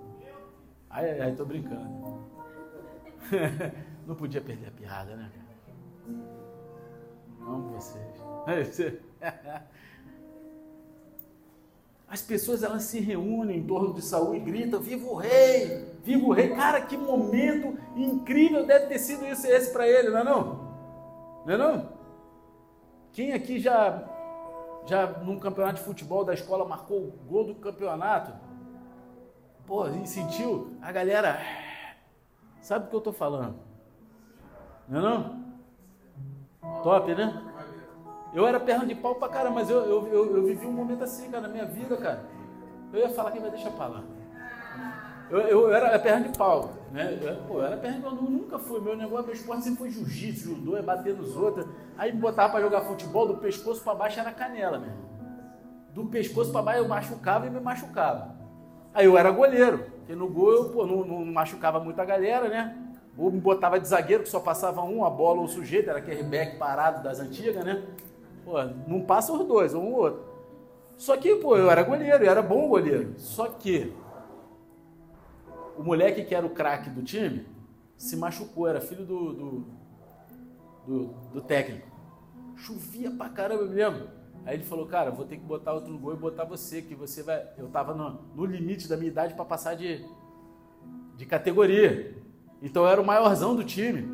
Ai, ai, ai, tô brincando. *laughs* não podia perder a piada, né, Amo vocês. *laughs* As pessoas elas se reúnem em torno de Saul e gritam: Viva o rei! Viva o rei! Cara, que momento incrível deve ter sido esse, esse para ele, não é não? Não é não? Quem aqui já já num campeonato de futebol da escola marcou o gol do campeonato, pô, e sentiu a galera, sabe o que eu tô falando? Não é não? Top, né? Eu era perna de pau pra caramba, mas eu, eu, eu, eu, vivi um momento assim, cara, na minha vida, cara. Eu ia falar quem vai deixar pra lá. Eu, eu, era perna de pau, né? Eu, pô, eu era perna de pau, nunca fui. Meu negócio, meu esporte sempre foi jiu-jitsu, judô, é bater nos outros. Aí me botava para jogar futebol, do pescoço para baixo era canela mesmo. Do pescoço para baixo eu machucava e me machucava. Aí eu era goleiro, porque no gol eu pô, não, não machucava muito a galera, né? Ou me botava de zagueiro, que só passava um, a bola ou o sujeito, era aquele back parado das antigas, né? Pô, não passa os dois, um ou outro. Só que, pô, eu era goleiro, eu era bom goleiro. Só que o moleque que era o craque do time se machucou, era filho do, do, do, do técnico. Chovia pra caramba, eu me lembro. Aí ele falou, cara, vou ter que botar outro gol e botar você, que você vai. Eu tava no, no limite da minha idade para passar de, de categoria. Então eu era o maiorzão do time.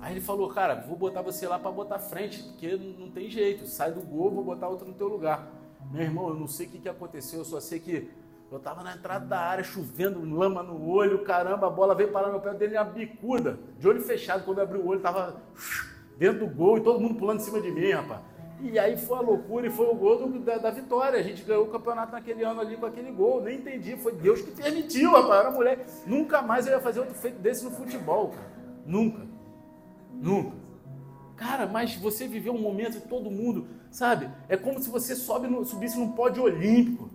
Aí ele falou, cara, vou botar você lá para botar frente, porque não tem jeito. Sai do gol, vou botar outro no teu lugar. Meu irmão, eu não sei o que, que aconteceu, eu só sei que eu tava na entrada da área, chovendo, lama no olho, caramba, a bola veio parar no pé dele, uma bicuda, de olho fechado. Quando eu abri o olho, tava dentro do gol e todo mundo pulando em cima de mim, rapaz. E aí foi a loucura e foi o gol do, da, da, vitória. A gente ganhou o campeonato naquele ano ali com aquele gol. Nem entendi, foi Deus que permitiu, rapaz. Era mulher. Nunca mais eu ia fazer outro feito desse no futebol, cara. Nunca. Nunca. Cara, mas você viveu um momento todo mundo, sabe? É como se você sobe no, subisse num pódio olímpico.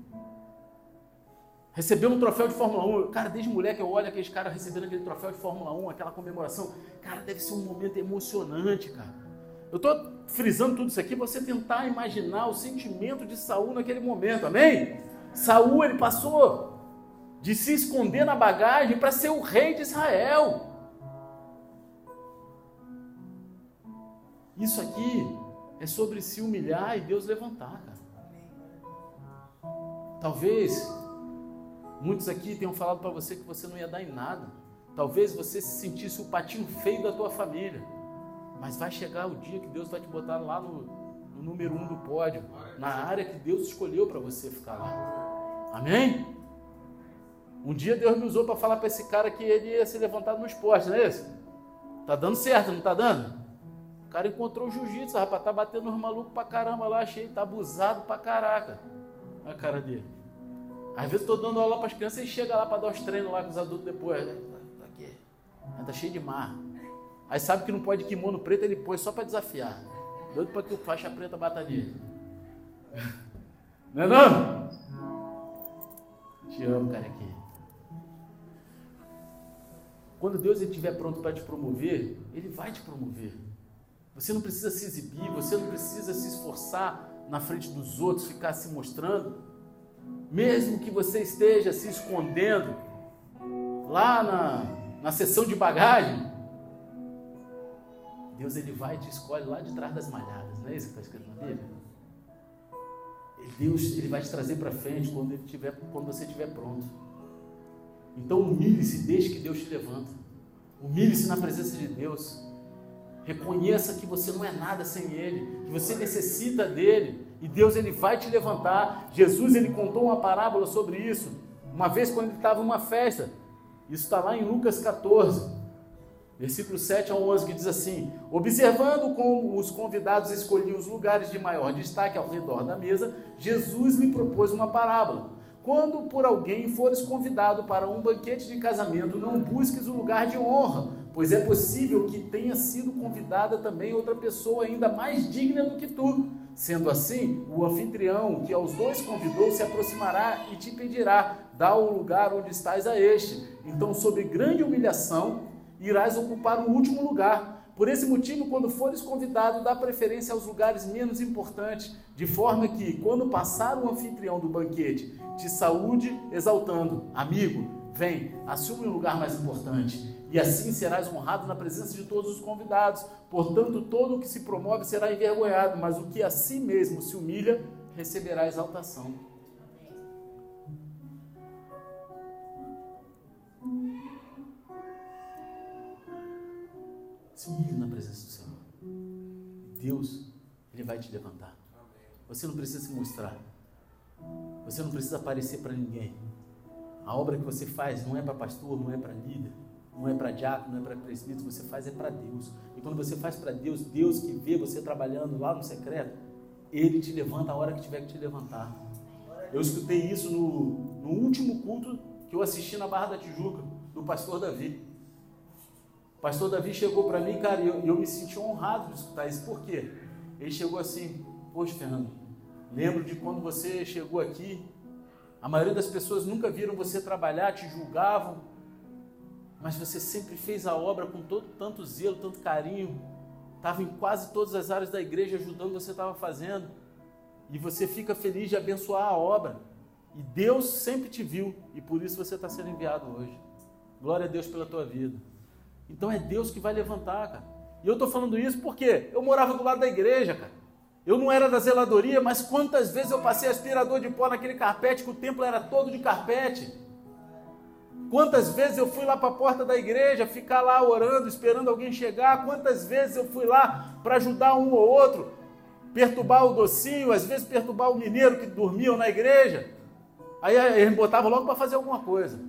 Recebeu um troféu de Fórmula 1. Cara, desde mulher que eu olho aqueles caras recebendo aquele troféu de Fórmula 1, aquela comemoração. Cara, deve ser um momento emocionante, cara. Eu estou frisando tudo isso aqui você tentar imaginar o sentimento de Saul naquele momento, amém? Saul ele passou de se esconder na bagagem para ser o rei de Israel. Isso aqui é sobre se humilhar e Deus levantar, cara. Talvez muitos aqui tenham falado para você que você não ia dar em nada. Talvez você se sentisse o patinho feio da tua família. Mas vai chegar o dia que Deus vai te botar lá no, no número um do pódio, na área que Deus escolheu para você ficar lá. Amém? Um dia Deus me usou para falar para esse cara que ele ia ser levantado no esporte, não é isso? Tá dando certo, não tá dando? O cara encontrou o jiu-jitsu, rapaz, tá batendo nos malucos pra caramba lá, achei, tá abusado pra caraca. Olha a cara dele. Às vezes eu tô dando aula para as crianças e chega lá para dar os treinos lá com os adultos depois. Né? Tá aqui. Tá cheio de mar. Aí sabe que não pode kimono preto, ele põe só para desafiar. Doido para que o faixa preta bata nele. Não é não? Te amo, cara aqui. Quando Deus estiver pronto para te promover, Ele vai te promover. Você não precisa se exibir, você não precisa se esforçar na frente dos outros, ficar se mostrando. Mesmo que você esteja se escondendo lá na, na sessão de bagagem, Deus ele vai e te escolhe lá de trás das malhadas, não é isso que está escrito na Bíblia? Deus ele vai te trazer para frente quando, ele tiver, quando você estiver pronto. Então humilhe-se, deixe que Deus te levanta. Humilhe-se na presença de Deus. Reconheça que você não é nada sem Ele, que você necessita dele. E Deus ele vai te levantar. Jesus ele contou uma parábola sobre isso. Uma vez quando ele estava em uma festa. Isso está lá em Lucas 14 versículo 7 ao 11, que diz assim: Observando como os convidados escolhiam os lugares de maior destaque ao redor da mesa, Jesus lhe propôs uma parábola. Quando por alguém fores convidado para um banquete de casamento, não busques o lugar de honra, pois é possível que tenha sido convidada também outra pessoa ainda mais digna do que tu. Sendo assim, o anfitrião que aos dois convidou se aproximará e te pedirá: dá o lugar onde estás a este. Então, sob grande humilhação, irás ocupar o último lugar. Por esse motivo, quando fores convidado, dá preferência aos lugares menos importantes, de forma que, quando passar o anfitrião do banquete, te saúde exaltando: Amigo, vem, assume o lugar mais importante. E assim serás honrado na presença de todos os convidados. Portanto, todo o que se promove será envergonhado, mas o que a si mesmo se humilha receberá exaltação. Se humilhe na presença do Senhor. Deus, Ele vai te levantar. Você não precisa se mostrar. Você não precisa aparecer para ninguém. A obra que você faz não é para pastor, não é para líder, não é para diácono, não é para presbítero, você faz é para Deus. E quando você faz para Deus, Deus que vê você trabalhando lá no secreto, Ele te levanta a hora que tiver que te levantar. Eu escutei isso no, no último culto que eu assisti na Barra da Tijuca, do pastor Davi. O pastor Davi chegou para mim, cara, e eu, eu, me senti honrado de escutar isso. Por quê? Ele chegou assim, poxa, Fernando, lembro de quando você chegou aqui, a maioria das pessoas nunca viram você trabalhar, te julgavam, mas você sempre fez a obra com todo, tanto zelo, tanto carinho, estava em quase todas as áreas da igreja ajudando você estava fazendo, e você fica feliz de abençoar a obra. E Deus sempre te viu, e por isso você está sendo enviado hoje. Glória a Deus pela tua vida. Então é Deus que vai levantar, cara. E eu estou falando isso porque eu morava do lado da igreja, cara. Eu não era da zeladoria, mas quantas vezes eu passei aspirador de pó naquele carpete, que o templo era todo de carpete. Quantas vezes eu fui lá para a porta da igreja, ficar lá orando, esperando alguém chegar. Quantas vezes eu fui lá para ajudar um ou outro, perturbar o docinho, às vezes perturbar o mineiro que dormiam na igreja. Aí eles botavam logo para fazer alguma coisa.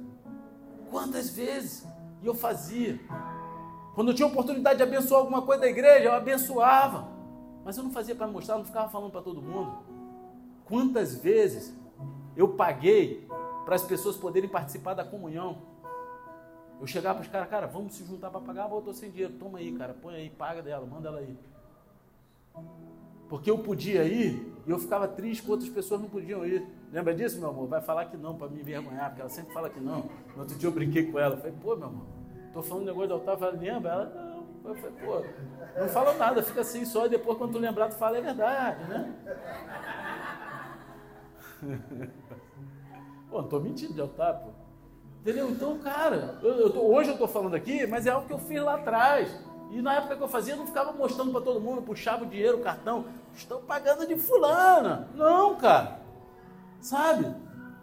Quantas vezes? Eu fazia. Quando eu tinha oportunidade de abençoar alguma coisa da igreja, eu abençoava. Mas eu não fazia para mostrar, não ficava falando para todo mundo. Quantas vezes eu paguei para as pessoas poderem participar da comunhão? Eu chegava para os caras, cara, vamos se juntar para pagar, voltou sem dinheiro, toma aí, cara, põe aí, paga dela, manda ela aí. Porque eu podia ir e eu ficava triste que outras pessoas não podiam ir. Lembra disso, meu amor? Vai falar que não para me envergonhar, porque ela sempre fala que não. No outro dia eu brinquei com ela, falei, pô, meu amor, tô falando um negócio do altar, ela lembra? Ela, não. Eu falei, pô, não fala nada, fica assim só, e depois quando tu lembrar, tu fala, é verdade, né? *laughs* pô, não tô mentindo de altar, pô. Entendeu? Então, cara, eu, eu tô, hoje eu estou falando aqui, mas é algo que eu fiz lá atrás. E na época que eu fazia, eu não ficava mostrando para todo mundo, puxava o dinheiro, o cartão, estão pagando de fulana. Não, cara. Sabe?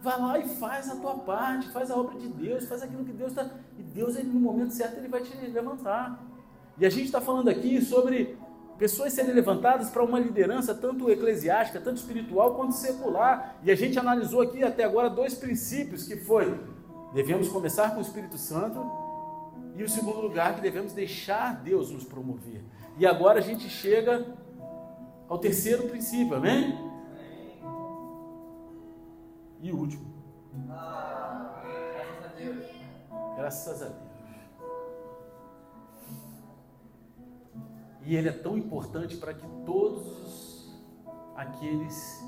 Vai lá e faz a tua parte, faz a obra de Deus, faz aquilo que Deus está. E Deus, ele, no momento certo, ele vai te levantar. E a gente está falando aqui sobre pessoas serem levantadas para uma liderança tanto eclesiástica, tanto espiritual quanto secular. E a gente analisou aqui até agora dois princípios que foi Devemos começar com o Espírito Santo e o segundo lugar que devemos deixar Deus nos promover. E agora a gente chega ao terceiro princípio, amém? E o último. graças a Deus. Graças a Deus. E ele é tão importante para que todos aqueles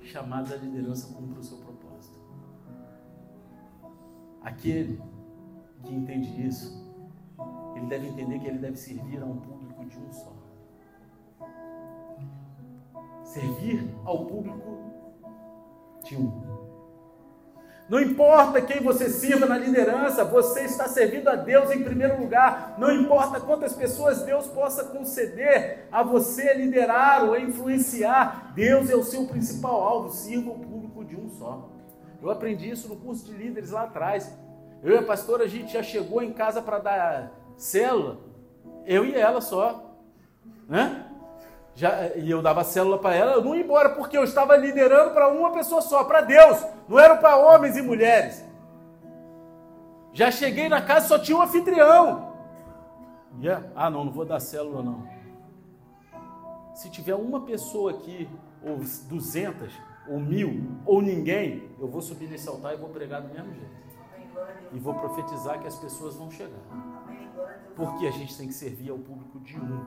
chamados à liderança cumpram o seu propósito. Aquele que entende isso, ele deve entender que ele deve servir a um público de um só. Servir ao público de um. Não importa quem você sirva na liderança, você está servindo a Deus em primeiro lugar. Não importa quantas pessoas Deus possa conceder a você liderar ou influenciar, Deus é o seu principal alvo. Sirva o público de um só. Eu aprendi isso no curso de líderes lá atrás. Eu e a pastora, a gente já chegou em casa para dar célula, eu e ela só. Né? Já, e eu dava célula para ela, eu não ia embora porque eu estava liderando para uma pessoa só, para Deus, não era para homens e mulheres. Já cheguei na casa, só tinha um anfitrião. Yeah. Ah, não, não vou dar célula não. Se tiver uma pessoa aqui, ou duzentas, ou mil, ou ninguém, eu vou subir nesse altar e vou pregar do mesmo jeito. E vou profetizar que as pessoas vão chegar. Porque a gente tem que servir ao público de um.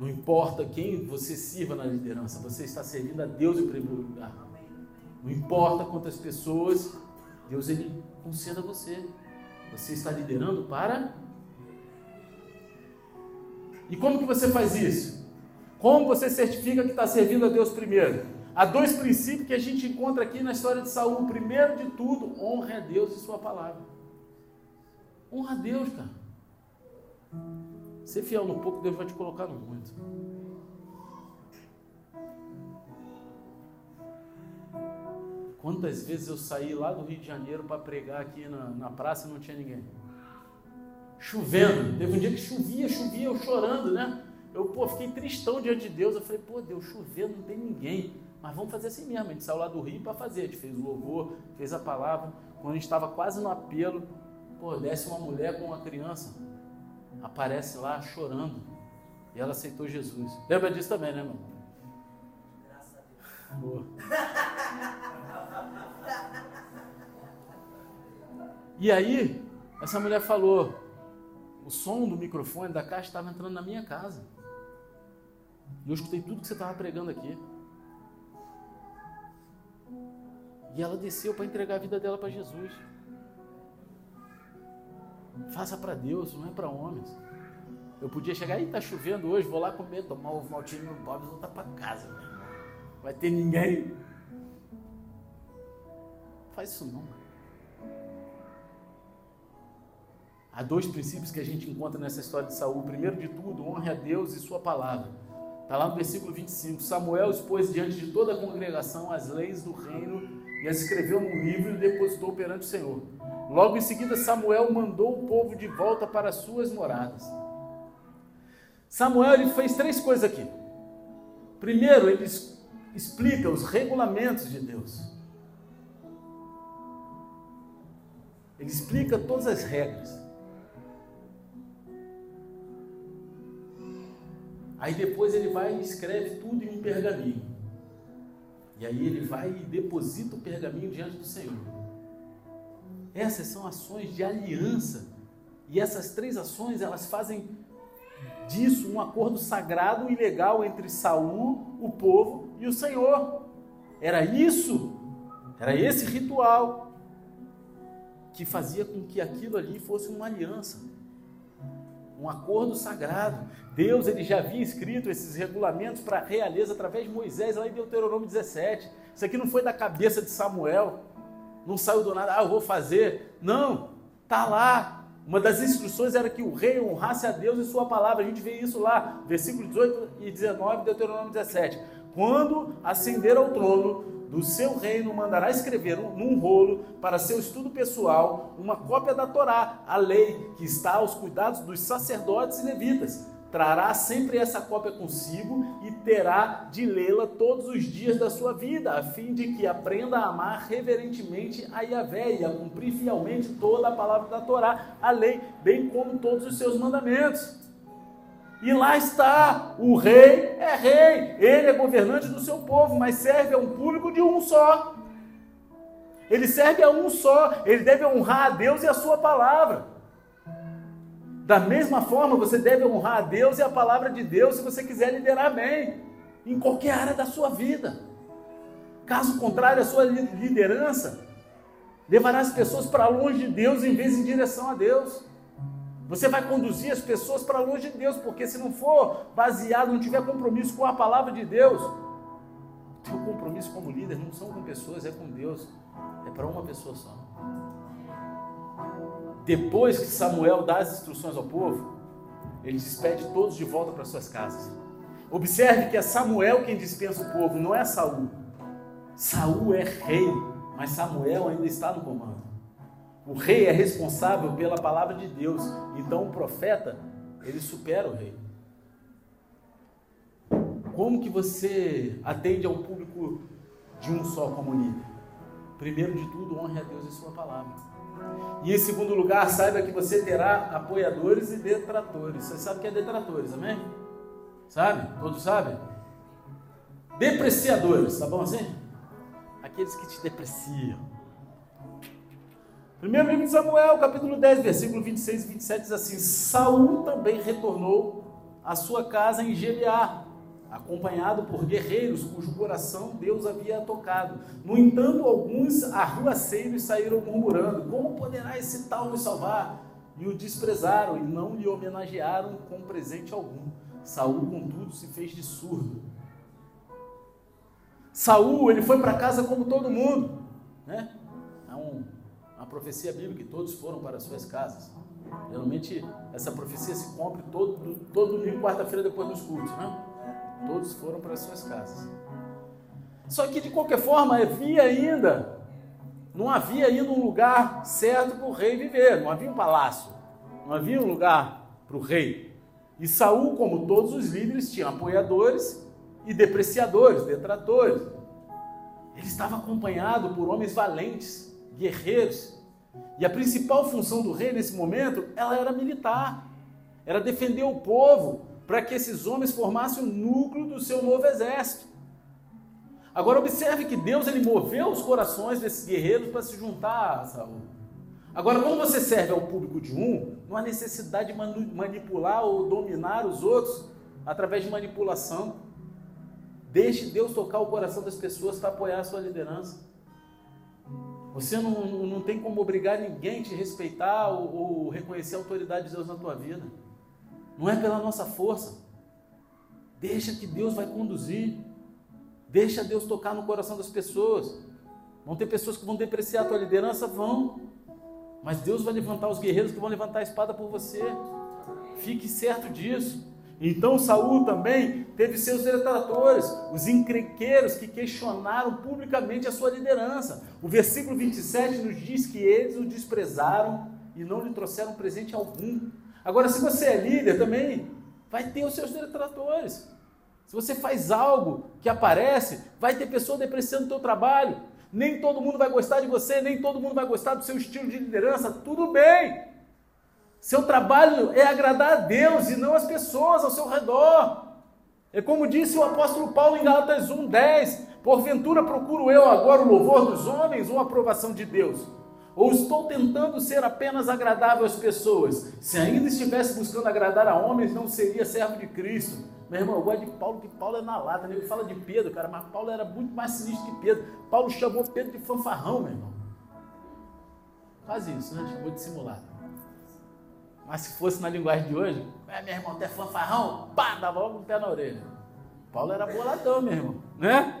Não importa quem você sirva na liderança, você está servindo a Deus em primeiro lugar. Não importa quantas pessoas, Deus ele conceda a você. Você está liderando para. E como que você faz isso? Como você certifica que está servindo a Deus primeiro? Há dois princípios que a gente encontra aqui na história de Saul. Primeiro de tudo, honre a Deus e sua palavra. Honra a Deus, cara. Ser fiel no pouco, Deus vai te colocar no muito. Quantas vezes eu saí lá do Rio de Janeiro para pregar aqui na, na praça e não tinha ninguém? Chovendo. Teve um dia que chovia, chovia, eu chorando, né? Eu, pô, fiquei tristão diante de Deus. Eu falei, pô, Deus, chovendo, não tem ninguém. Mas vamos fazer assim mesmo. A gente saiu lá do Rio para fazer. A gente fez o louvor, fez a palavra. Quando a gente estava quase no apelo, pô, desce uma mulher com uma criança. Aparece lá chorando. E ela aceitou Jesus. Lembra disso também, né, irmão? Graças a Deus. E aí, essa mulher falou: o som do microfone da caixa estava entrando na minha casa. E eu escutei tudo que você estava pregando aqui. E ela desceu para entregar a vida dela para Jesus. Faça para Deus, não é para homens. Eu podia chegar aí, tá chovendo hoje, vou lá comer, tomar ovo maltinho no pobre e voltar para casa. Vai ter ninguém. Faz isso não. Há dois princípios que a gente encontra nessa história de Saul. Primeiro de tudo, honre a Deus e sua palavra. Está lá no versículo 25. Samuel expôs diante de toda a congregação as leis do reino e as escreveu num livro e depositou perante o Senhor. Logo em seguida, Samuel mandou o povo de volta para suas moradas. Samuel ele fez três coisas aqui. Primeiro, ele explica os regulamentos de Deus. Ele explica todas as regras. Aí depois ele vai e escreve tudo em um pergaminho. E aí ele vai e deposita o pergaminho diante do Senhor. Essas são ações de aliança. E essas três ações, elas fazem disso um acordo sagrado e legal entre Saul, o povo e o Senhor. Era isso, era esse ritual que fazia com que aquilo ali fosse uma aliança, um acordo sagrado. Deus ele já havia escrito esses regulamentos para a realeza através de Moisés, lá em Deuteronômio 17. Isso aqui não foi da cabeça de Samuel, não saiu do nada, ah, eu vou fazer. Não, tá lá. Uma das instruções era que o rei honrasse a Deus e sua palavra. A gente vê isso lá, versículos 18 e 19 de Deuteronômio 17. Quando ascender ao trono, do seu reino mandará escrever num rolo para seu estudo pessoal uma cópia da Torá, a lei que está aos cuidados dos sacerdotes e levitas. Trará sempre essa cópia consigo e terá de lê-la todos os dias da sua vida, a fim de que aprenda a amar reverentemente a Yahvé e a cumprir fielmente toda a palavra da Torá, a lei, bem como todos os seus mandamentos. E lá está, o rei é rei, ele é governante do seu povo, mas serve a um público de um só. Ele serve a um só, ele deve honrar a Deus e a sua palavra. Da mesma forma, você deve honrar a Deus e a palavra de Deus se você quiser liderar bem, em qualquer área da sua vida. Caso contrário, a sua liderança levará as pessoas para longe de Deus em vez em direção a Deus. Você vai conduzir as pessoas para longe de Deus, porque se não for baseado, não tiver compromisso com a palavra de Deus, teu compromisso como líder não são com pessoas, é com Deus. É para uma pessoa só. Depois que Samuel dá as instruções ao povo, ele despede todos de volta para suas casas. Observe que é Samuel quem dispensa o povo, não é Saul. Saul é rei, mas Samuel ainda está no comando. O rei é responsável pela palavra de Deus. Então o profeta, ele supera o rei. Como que você atende a um público de um só como líder? Primeiro de tudo, honre a Deus e sua palavra. E em segundo lugar, saiba que você terá apoiadores e detratores. Você sabe que é detratores, amém? Sabe? Todos sabem? Depreciadores, tá bom assim? Aqueles que te depreciam Primeiro livro de Samuel, capítulo 10, versículo 26 e 27 diz assim: Saul também retornou à sua casa em Gibeá, acompanhado por guerreiros cujo coração Deus havia tocado. No entanto, alguns arruaceiros saíram murmurando: Como poderá esse tal nos salvar? E o desprezaram e não lhe homenagearam com presente algum. Saul, contudo, se fez de surdo. Saul, ele foi para casa como todo mundo, né? É um a profecia bíblica que todos foram para suas casas. Geralmente essa profecia se cumpre todo, todo domingo, quarta-feira depois dos cultos, né? Todos foram para suas casas. Só que de qualquer forma havia ainda, não havia ainda um lugar certo para o rei viver, não havia um palácio, não havia um lugar para o rei. E Saul, como todos os líderes, tinha apoiadores e depreciadores, detratores. Ele estava acompanhado por homens valentes, guerreiros. E a principal função do rei nesse momento, ela era militar. Era defender o povo para que esses homens formassem o núcleo do seu novo exército. Agora observe que Deus ele moveu os corações desses guerreiros para se juntar a Saul. Agora, quando você serve ao público de um, não há necessidade de manipular ou dominar os outros através de manipulação. Deixe Deus tocar o coração das pessoas para apoiar a sua liderança. Você não, não tem como obrigar ninguém a te respeitar ou, ou reconhecer a autoridade de Deus na tua vida. Não é pela nossa força. Deixa que Deus vai conduzir. Deixa Deus tocar no coração das pessoas. Vão ter pessoas que vão depreciar a tua liderança? Vão. Mas Deus vai levantar os guerreiros que vão levantar a espada por você. Fique certo disso. Então Saul também teve seus detratores, os encrenqueiros que questionaram publicamente a sua liderança. O versículo 27 nos diz que eles o desprezaram e não lhe trouxeram presente algum. Agora, se você é líder também, vai ter os seus detratores. Se você faz algo que aparece, vai ter pessoa depreciando o teu trabalho. Nem todo mundo vai gostar de você, nem todo mundo vai gostar do seu estilo de liderança. Tudo bem. Seu trabalho é agradar a Deus e não as pessoas ao seu redor. É como disse o apóstolo Paulo em Gálatas 1:10, porventura procuro eu agora o louvor dos homens ou a aprovação de Deus? Ou estou tentando ser apenas agradável às pessoas? Se ainda estivesse buscando agradar a homens, não seria servo de Cristo. Meu irmão, eu gosto de Paulo, que Paulo é na lata, né? Ele fala de Pedro, cara, mas Paulo era muito mais sinistro que Pedro. Paulo chamou Pedro de fanfarrão, meu irmão. Quase isso, né? Chamou de simulado. Mas se fosse na linguagem de hoje, é, meu irmão, até fanfarrão, pá, dava logo um pé na orelha. Paulo era boladão, meu irmão, né?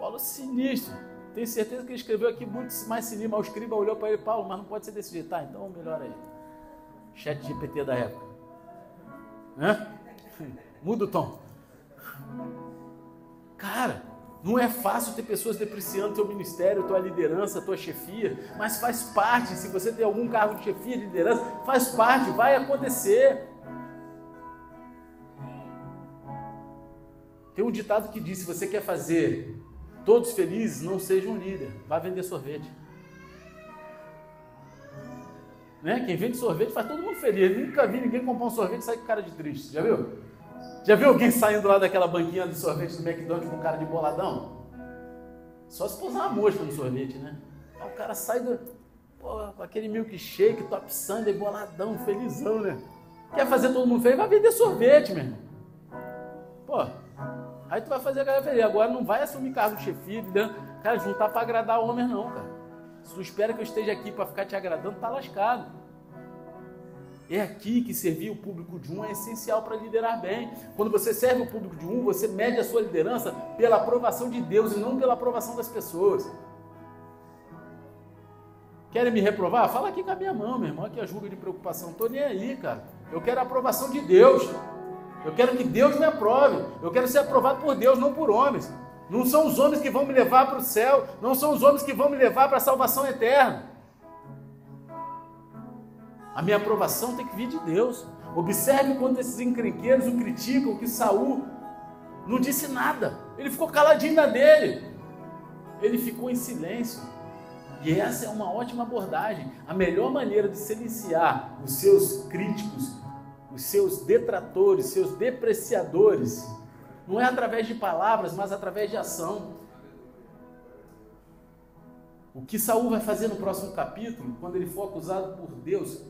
Paulo sinistro. Tenho certeza que ele escreveu aqui muito mais mas o escriba olhou para ele, Paulo, mas não pode ser desse jeito. Tá, então melhor aí. Chat GPT da época. Né? *laughs* Muda o tom. Cara, não é fácil ter pessoas depreciando teu ministério, tua liderança, tua chefia, mas faz parte. Se você tem algum cargo de chefia, de liderança, faz parte, vai acontecer. Tem um ditado que diz: se você quer fazer todos felizes, não seja um líder, vá vender sorvete. Né? Quem vende sorvete faz todo mundo feliz. Eu nunca vi ninguém comprar um sorvete e sair com cara de triste. Já viu? Já viu alguém saindo lá daquela banquinha de sorvete do McDonald's com cara de boladão? Só se pousar uma mosca no sorvete, né? Aí o cara sai do, pô, aquele milkshake, top sundae, boladão, felizão, né? Quer fazer todo mundo feliz? Vai vender sorvete, meu irmão. Pô, aí tu vai fazer a galera feliz. Agora não vai assumir cargo de chefia, né? cara, não tá para agradar homens não, cara. Se tu espera que eu esteja aqui para ficar te agradando, tá lascado. É aqui que servir o público de um é essencial para liderar bem. Quando você serve o público de um, você mede a sua liderança pela aprovação de Deus e não pela aprovação das pessoas. Querem me reprovar? Fala aqui com a minha mão, meu irmão, aqui a julga de preocupação. Estou nem aí, cara. Eu quero a aprovação de Deus. Eu quero que Deus me aprove. Eu quero ser aprovado por Deus, não por homens. Não são os homens que vão me levar para o céu. Não são os homens que vão me levar para a salvação eterna. A minha aprovação tem que vir de Deus. Observe quando esses encrenqueiros o criticam, que Saul não disse nada. Ele ficou caladinho na dele. Ele ficou em silêncio. E essa é uma ótima abordagem. A melhor maneira de silenciar os seus críticos, os seus detratores, seus depreciadores, não é através de palavras, mas através de ação. O que Saul vai fazer no próximo capítulo, quando ele for acusado por Deus,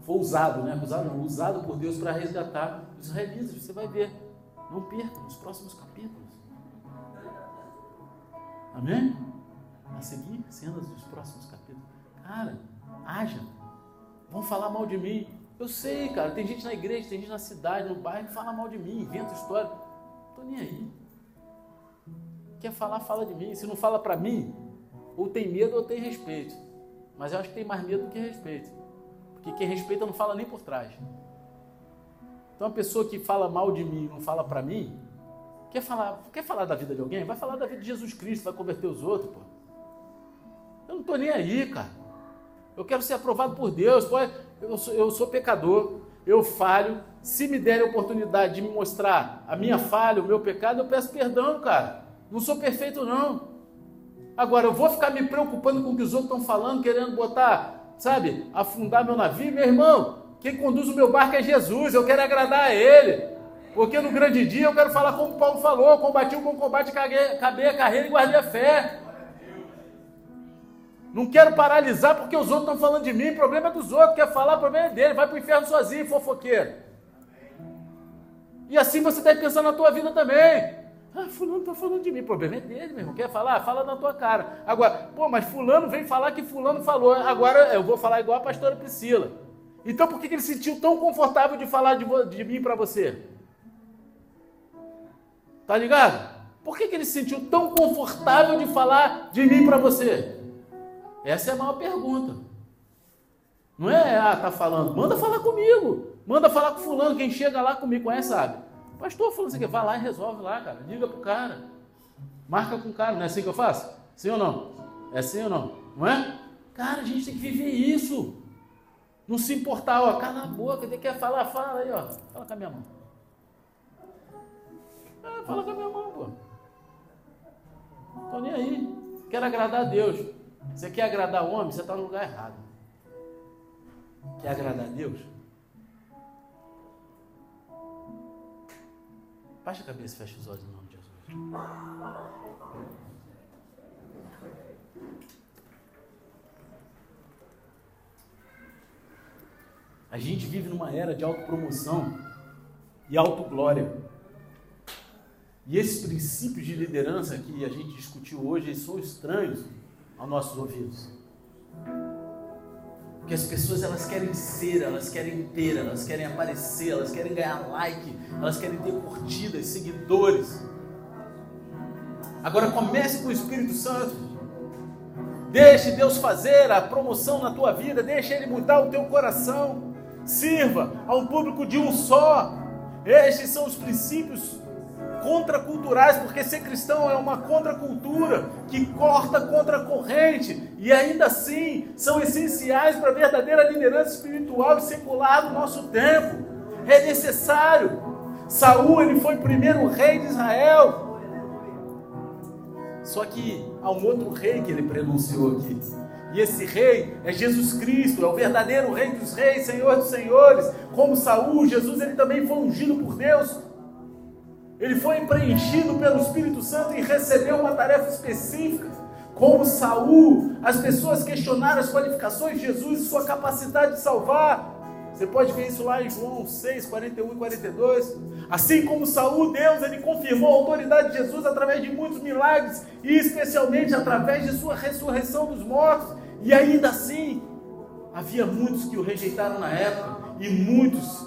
foi usado, né? Usado não, usado por Deus para resgatar os israelitas. Você vai ver. Não perca nos próximos capítulos. Amém? A seguir, cenas dos próximos capítulos. Cara, haja. Vão falar mal de mim. Eu sei, cara. Tem gente na igreja, tem gente na cidade, no bairro que fala mal de mim, inventa história. Não tô nem aí. Quer falar, fala de mim. Se não fala para mim, ou tem medo ou tem respeito. Mas eu acho que tem mais medo do que respeito. Porque quem respeita não fala nem por trás. Então a pessoa que fala mal de mim não fala para mim, quer falar, quer falar da vida de alguém? Vai falar da vida de Jesus Cristo, vai converter os outros, pô. Eu não estou nem aí, cara. Eu quero ser aprovado por Deus. Pô, eu, sou, eu sou pecador, eu falho. Se me derem a oportunidade de me mostrar a minha falha, o meu pecado, eu peço perdão, cara. Não sou perfeito, não. Agora, eu vou ficar me preocupando com o que os outros estão falando, querendo botar sabe, afundar meu navio, meu irmão, quem conduz o meu barco é Jesus, eu quero agradar a Ele. Porque no grande dia eu quero falar como Paulo falou: combati o bom combate, acabei a carreira e guardei a fé. Não quero paralisar porque os outros estão falando de mim, problema é dos outros, quer falar, problema é dele, vai para o inferno sozinho, fofoqueiro. E assim você deve pensar na tua vida também. Ah, fulano está falando de mim. O problema é dele, meu irmão. Quer falar? Fala na tua cara. Agora, pô, mas fulano vem falar que fulano falou. Agora eu vou falar igual a pastora Priscila. Então por que, que ele se sentiu tão confortável de falar de, de mim para você? Tá ligado? Por que, que ele se sentiu tão confortável de falar de mim para você? Essa é a maior pergunta. Não é, ah, tá falando. Manda falar comigo. Manda falar com fulano. Quem chega lá comigo conhece, sabe? Pastor, falando assim, vai lá e resolve lá, cara. Liga pro cara. Marca com o cara. Não é assim que eu faço? Sim ou não? É assim ou não? Não é? Cara, a gente tem que viver isso. Não se importar, ó, cala a boca, quem quer falar, fala aí, ó. Fala com a minha mão. É, fala com a minha mão, pô. Tô nem aí. Quero agradar a Deus. Você quer agradar o homem, você está no lugar errado. Quer agradar a Deus? Baixa a cabeça, fecha os olhos em nome de Jesus. A gente vive numa era de autopromoção e autoglória. E esses princípios de liderança que a gente discutiu hoje são estranhos aos nossos ouvidos. Porque as pessoas elas querem ser, elas querem ter, elas querem aparecer, elas querem ganhar like, elas querem ter curtidas, seguidores. Agora comece com o Espírito Santo. Deixe Deus fazer a promoção na tua vida, deixe Ele mudar o teu coração. Sirva a um público de um só. Estes são os princípios contraculturais, porque ser cristão é uma contracultura que corta contra a corrente e ainda assim são essenciais para a verdadeira liderança espiritual e secular do nosso tempo. É necessário. Saul ele foi primeiro rei de Israel. Só que há um outro rei que ele pronunciou aqui. E esse rei é Jesus Cristo, é o verdadeiro rei dos reis, Senhor dos senhores. Como Saul, Jesus ele também foi ungido por Deus ele foi preenchido pelo Espírito Santo e recebeu uma tarefa específica. Como Saul, as pessoas questionaram as qualificações de Jesus e sua capacidade de salvar. Você pode ver isso lá em João 6, 41 e 42. Assim como Saul, Deus, ele confirmou a autoridade de Jesus através de muitos milagres e especialmente através de sua ressurreição dos mortos. E ainda assim, havia muitos que o rejeitaram na época e muitos,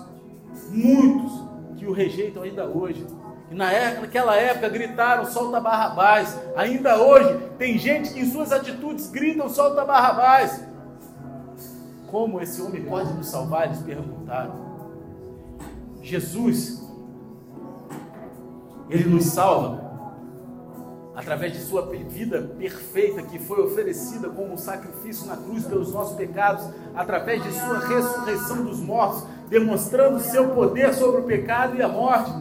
muitos que o rejeitam ainda hoje. E naquela época gritaram solta Barrabás. Ainda hoje tem gente que em suas atitudes gritam solta Barrabás. Como esse homem pode nos salvar? Eles perguntaram. Jesus, ele nos salva através de sua vida perfeita que foi oferecida como um sacrifício na cruz pelos nossos pecados, através de sua ressurreição dos mortos, demonstrando seu poder sobre o pecado e a morte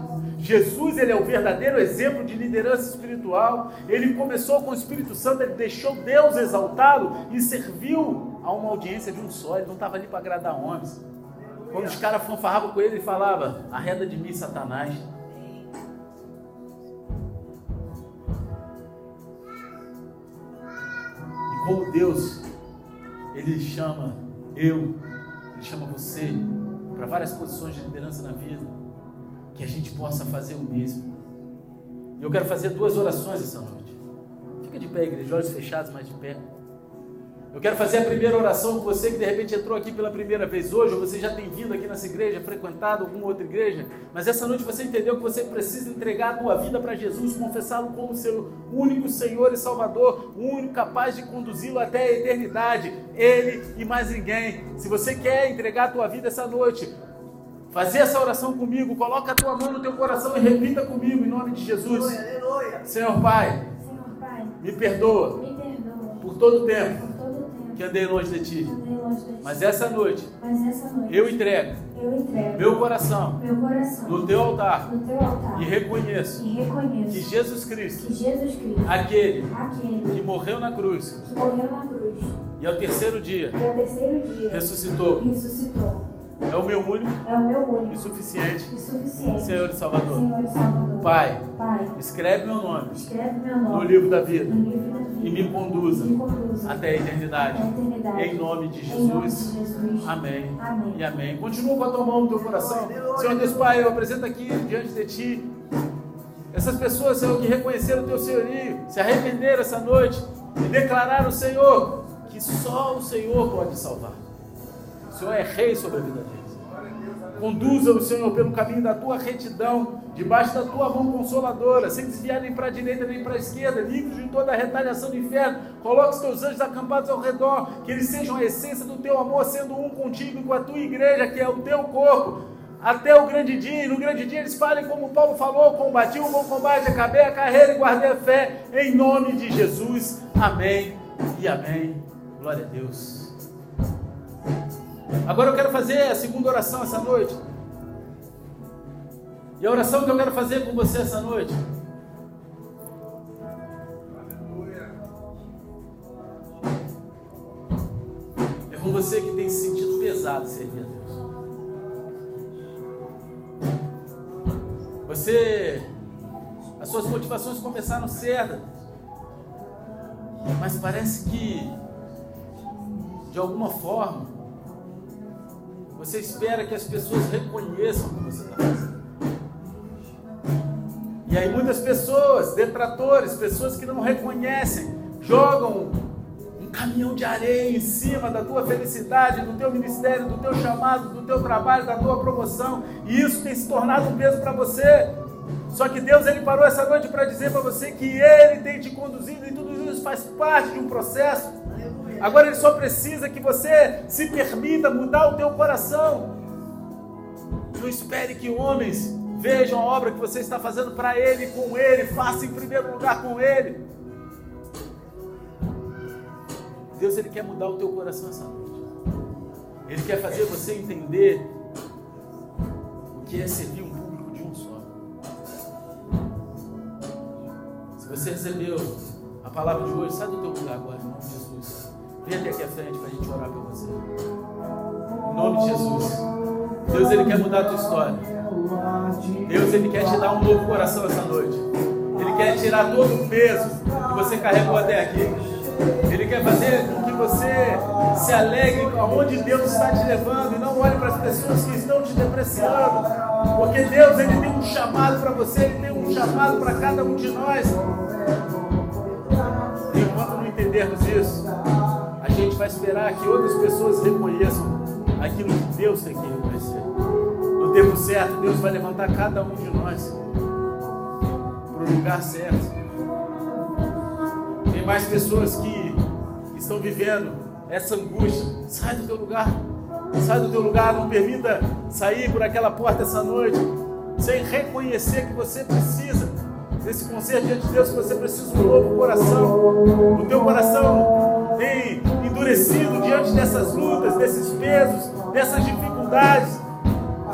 Jesus ele é o verdadeiro exemplo de liderança espiritual. Ele começou com o Espírito Santo, ele deixou Deus exaltado e serviu a uma audiência de um só. Ele não estava ali para agradar homens. Quando os caras fanfarravam com ele, ele falava: Arreda de mim, Satanás. E como Deus, ele chama eu, ele chama você para várias posições de liderança na vida que a gente possa fazer o mesmo. E eu quero fazer duas orações essa noite. Fica de pé, igreja, olhos fechados, mas de pé. Eu quero fazer a primeira oração com você que de repente entrou aqui pela primeira vez hoje, ou você já tem vindo aqui nessa igreja, frequentado alguma outra igreja, mas essa noite você entendeu que você precisa entregar a tua vida para Jesus, confessá-lo como seu único Senhor e Salvador, o único capaz de conduzi-lo até a eternidade, Ele e mais ninguém. Se você quer entregar a tua vida essa noite, Fazer essa oração comigo, coloca a tua mão no teu coração e repita comigo em nome de Jesus. Senhor Pai, me perdoa, por todo o tempo, que andei longe de ti. Mas essa noite, eu entrego, meu, coração, no teu altar, e, reconheço que Jesus Cristo, aquele, que morreu na cruz, e ao terceiro dia, ressuscitou é o meu único, é o meu único e suficiente, e suficiente Senhor e Salvador. Senhor e Salvador. Pai, Pai, escreve meu nome, escreve meu nome no livro da vida no livro da vida e me conduza, me conduza até a eternidade. até a eternidade. Em nome de Em nome de Jesus. Jesus. Amém. Amém. E amém. Continua com a tua mão no teu coração. Senhor Deus Pai, eu apresento aqui diante de ti essas pessoas, Senhor, que reconheceram o teu senhorio, se arrependeram essa noite e declararam, Senhor, que só o Senhor pode salvar. O Senhor é rei sobre a vida deles. Conduza-o, Senhor, pelo caminho da tua retidão, debaixo da tua mão consoladora, sem desviar nem para a direita nem para a esquerda, livre de toda a retaliação do inferno. Coloque os teus anjos acampados ao redor, que eles sejam a essência do teu amor, sendo um contigo e com a tua igreja, que é o teu corpo. Até o grande dia, e no grande dia eles falem como Paulo falou: combati o bom combate, acabei a carreira e guardei a fé, em nome de Jesus. Amém e amém. Glória a Deus. Agora eu quero fazer a segunda oração essa noite. E a oração que eu quero fazer com você essa noite. É com você que tem se sentido pesado servir a Deus. Você as suas motivações começaram certas. Mas parece que, de alguma forma, você espera que as pessoas reconheçam o que você está fazendo. E aí muitas pessoas, detratores, pessoas que não reconhecem, jogam um caminhão de areia em cima da tua felicidade, do teu ministério, do teu chamado, do teu trabalho, da tua promoção, e isso tem se tornado um peso para você. Só que Deus ele parou essa noite para dizer para você que ele tem te conduzido e tudo isso faz parte de um processo. Agora ele só precisa que você se permita mudar o teu coração. Não espere que homens vejam a obra que você está fazendo para ele, com ele, faça em primeiro lugar com ele. Deus ele quer mudar o teu coração essa noite. Ele quer fazer você entender o que é servir um público de um só. Se você recebeu a palavra de hoje, sai do teu lugar agora, em nome de Jesus. Vem até aqui à frente para a gente orar por você. Em nome de Jesus. Deus ele quer mudar a tua história. Deus ele quer te dar um novo coração essa noite. Ele quer tirar todo o peso que você carregou até aqui. Ele quer fazer com que você se alegre aonde Deus está te levando e não olhe para as pessoas que estão te depreciando. Porque Deus ele tem um chamado para você, ele tem um chamado para cada um de nós. E enquanto não entendermos isso, a gente vai esperar que outras pessoas reconheçam aquilo que Deus tem que reconhecer. No tempo certo, Deus vai levantar cada um de nós para o lugar certo. Tem mais pessoas que estão vivendo essa angústia. Sai do teu lugar. Sai do teu lugar. Não permita sair por aquela porta essa noite sem reconhecer que você precisa desse conselho diante de Deus, que você precisa de um novo coração. O teu coração tem endurecido diante dessas lutas, desses pesos, dessas dificuldades.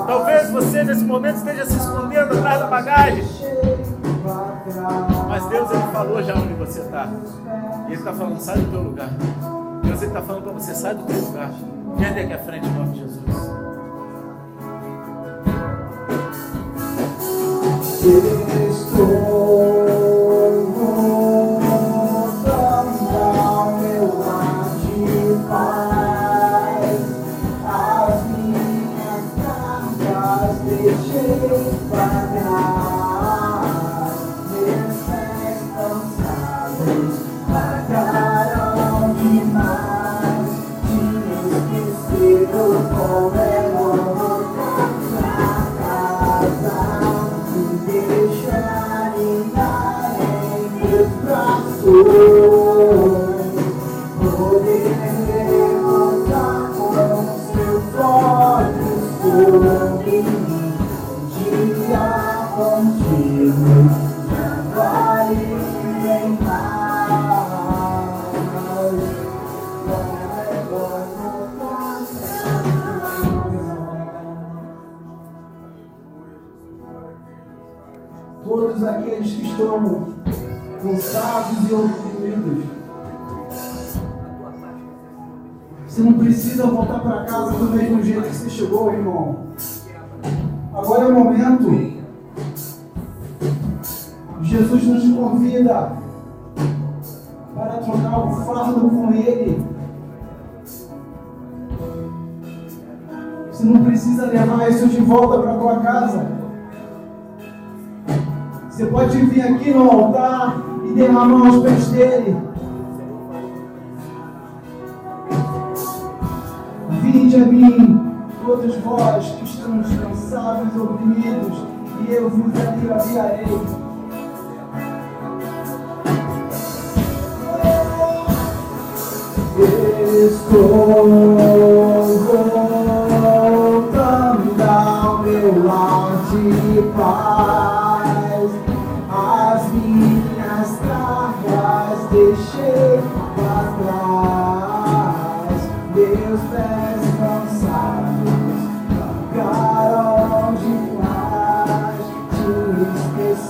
Talvez você nesse momento esteja se escondendo atrás da bagagem. Mas Deus ele falou já onde você está. E Ele está falando, sai do teu lugar. Deus ele está falando para você, sai do teu lugar. Vem aqui à frente em nome de Jesus. Estou chegou, irmão. Agora é o momento. Jesus nos convida para trocar o fardo com Ele. Você não precisa levar isso de volta para tua casa. Você pode vir aqui no altar e derramar aos pés dele. Vinde a mim, vós que estão cansados e oprimidos, e eu vos aliviarei. Estou voltando ao meu lar de paz.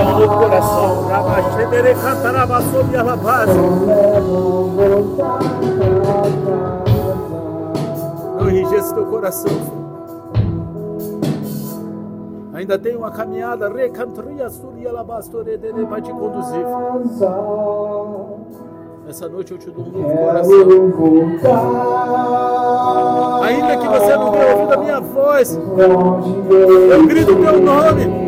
um novo coração. Rabaxedere cantaraba sobre a rapaz. Não enrijece teu coração. filho. Ainda tem uma caminhada, recantria, suria, dele, para te conduzir. filho. Essa noite eu te dou um novo coração. Ainda que você não tenha ouvido a minha voz, eu grito o teu nome.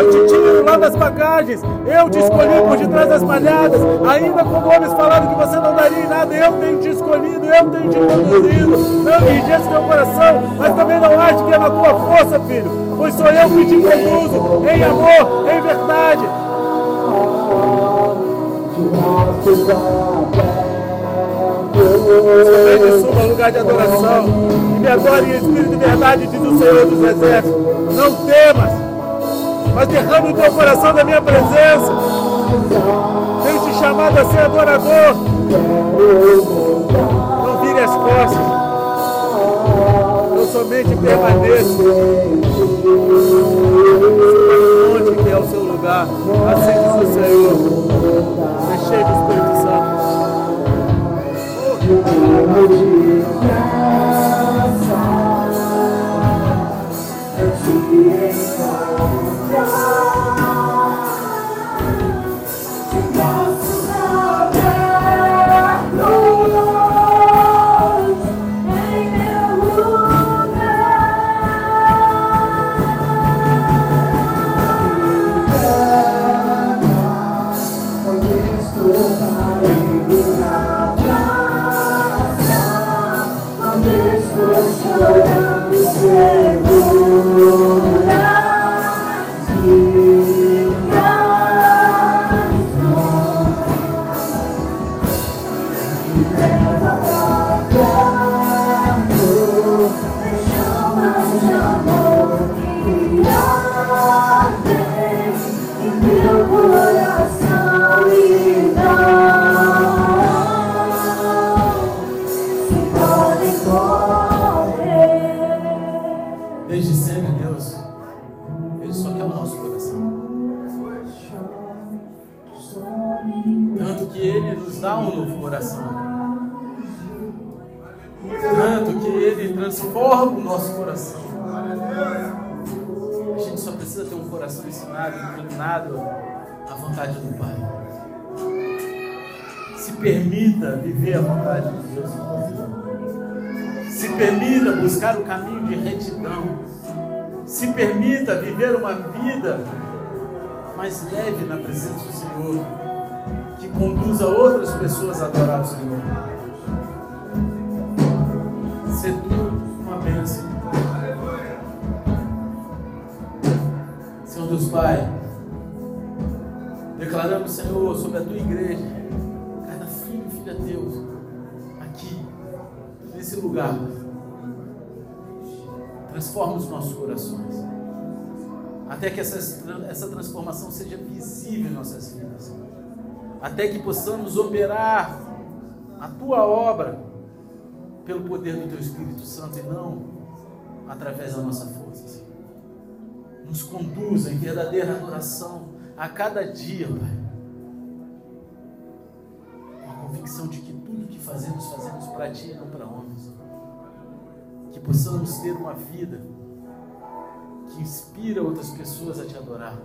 Eu te tiro lá das bagagens. Eu te escolhi por detrás das malhadas. Ainda como homens falaram que você não daria em nada, eu tenho te escolhido, eu tenho te conduzido. Não enrijeça teu coração, mas também não ache que é na tua força, filho. Pois sou eu que te conduzo em amor, em verdade. Somente suba ao lugar de adoração. E me adore em espírito e verdade, diz o Senhor dos Exércitos. Não temas, mas derrame o teu coração da minha presença. Tenho te chamado a ser adorador. Não vire as costas. Eu somente permaneço. Onde que é o seu lugar? Assim o Senhor. É cheio do Espírito Santo. Desde permita viver a vontade de Deus. Se permita buscar o caminho de retidão. Se permita viver uma vida mais leve na presença do Senhor, que conduza outras pessoas a adorar o Senhor. Ser tu uma bênção. Senhor Deus Pai, declaramos, Senhor, sobre a tua igreja, lugar, transforma os nossos corações. Até que essa, essa transformação seja visível em nossas vidas. Até que possamos operar a tua obra pelo poder do teu Espírito Santo e não através da nossa força. Nos conduza em verdadeira adoração a cada dia, Pai. Com a convicção de que tudo que fazemos, fazemos para ti e não para homens que possamos ter uma vida que inspira outras pessoas a te adorar,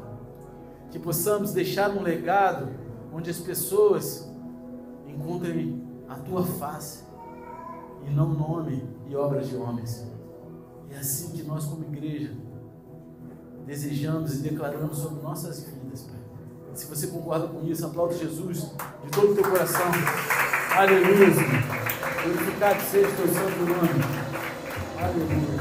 que possamos deixar um legado onde as pessoas encontrem a tua face e não nome e obras de homens. É assim que nós, como igreja, desejamos e declaramos sobre nossas vidas. Se você concorda com isso, aplauda Jesus de todo o teu coração. Aleluia. Glorificado seja o teu santo nome. Aleluia.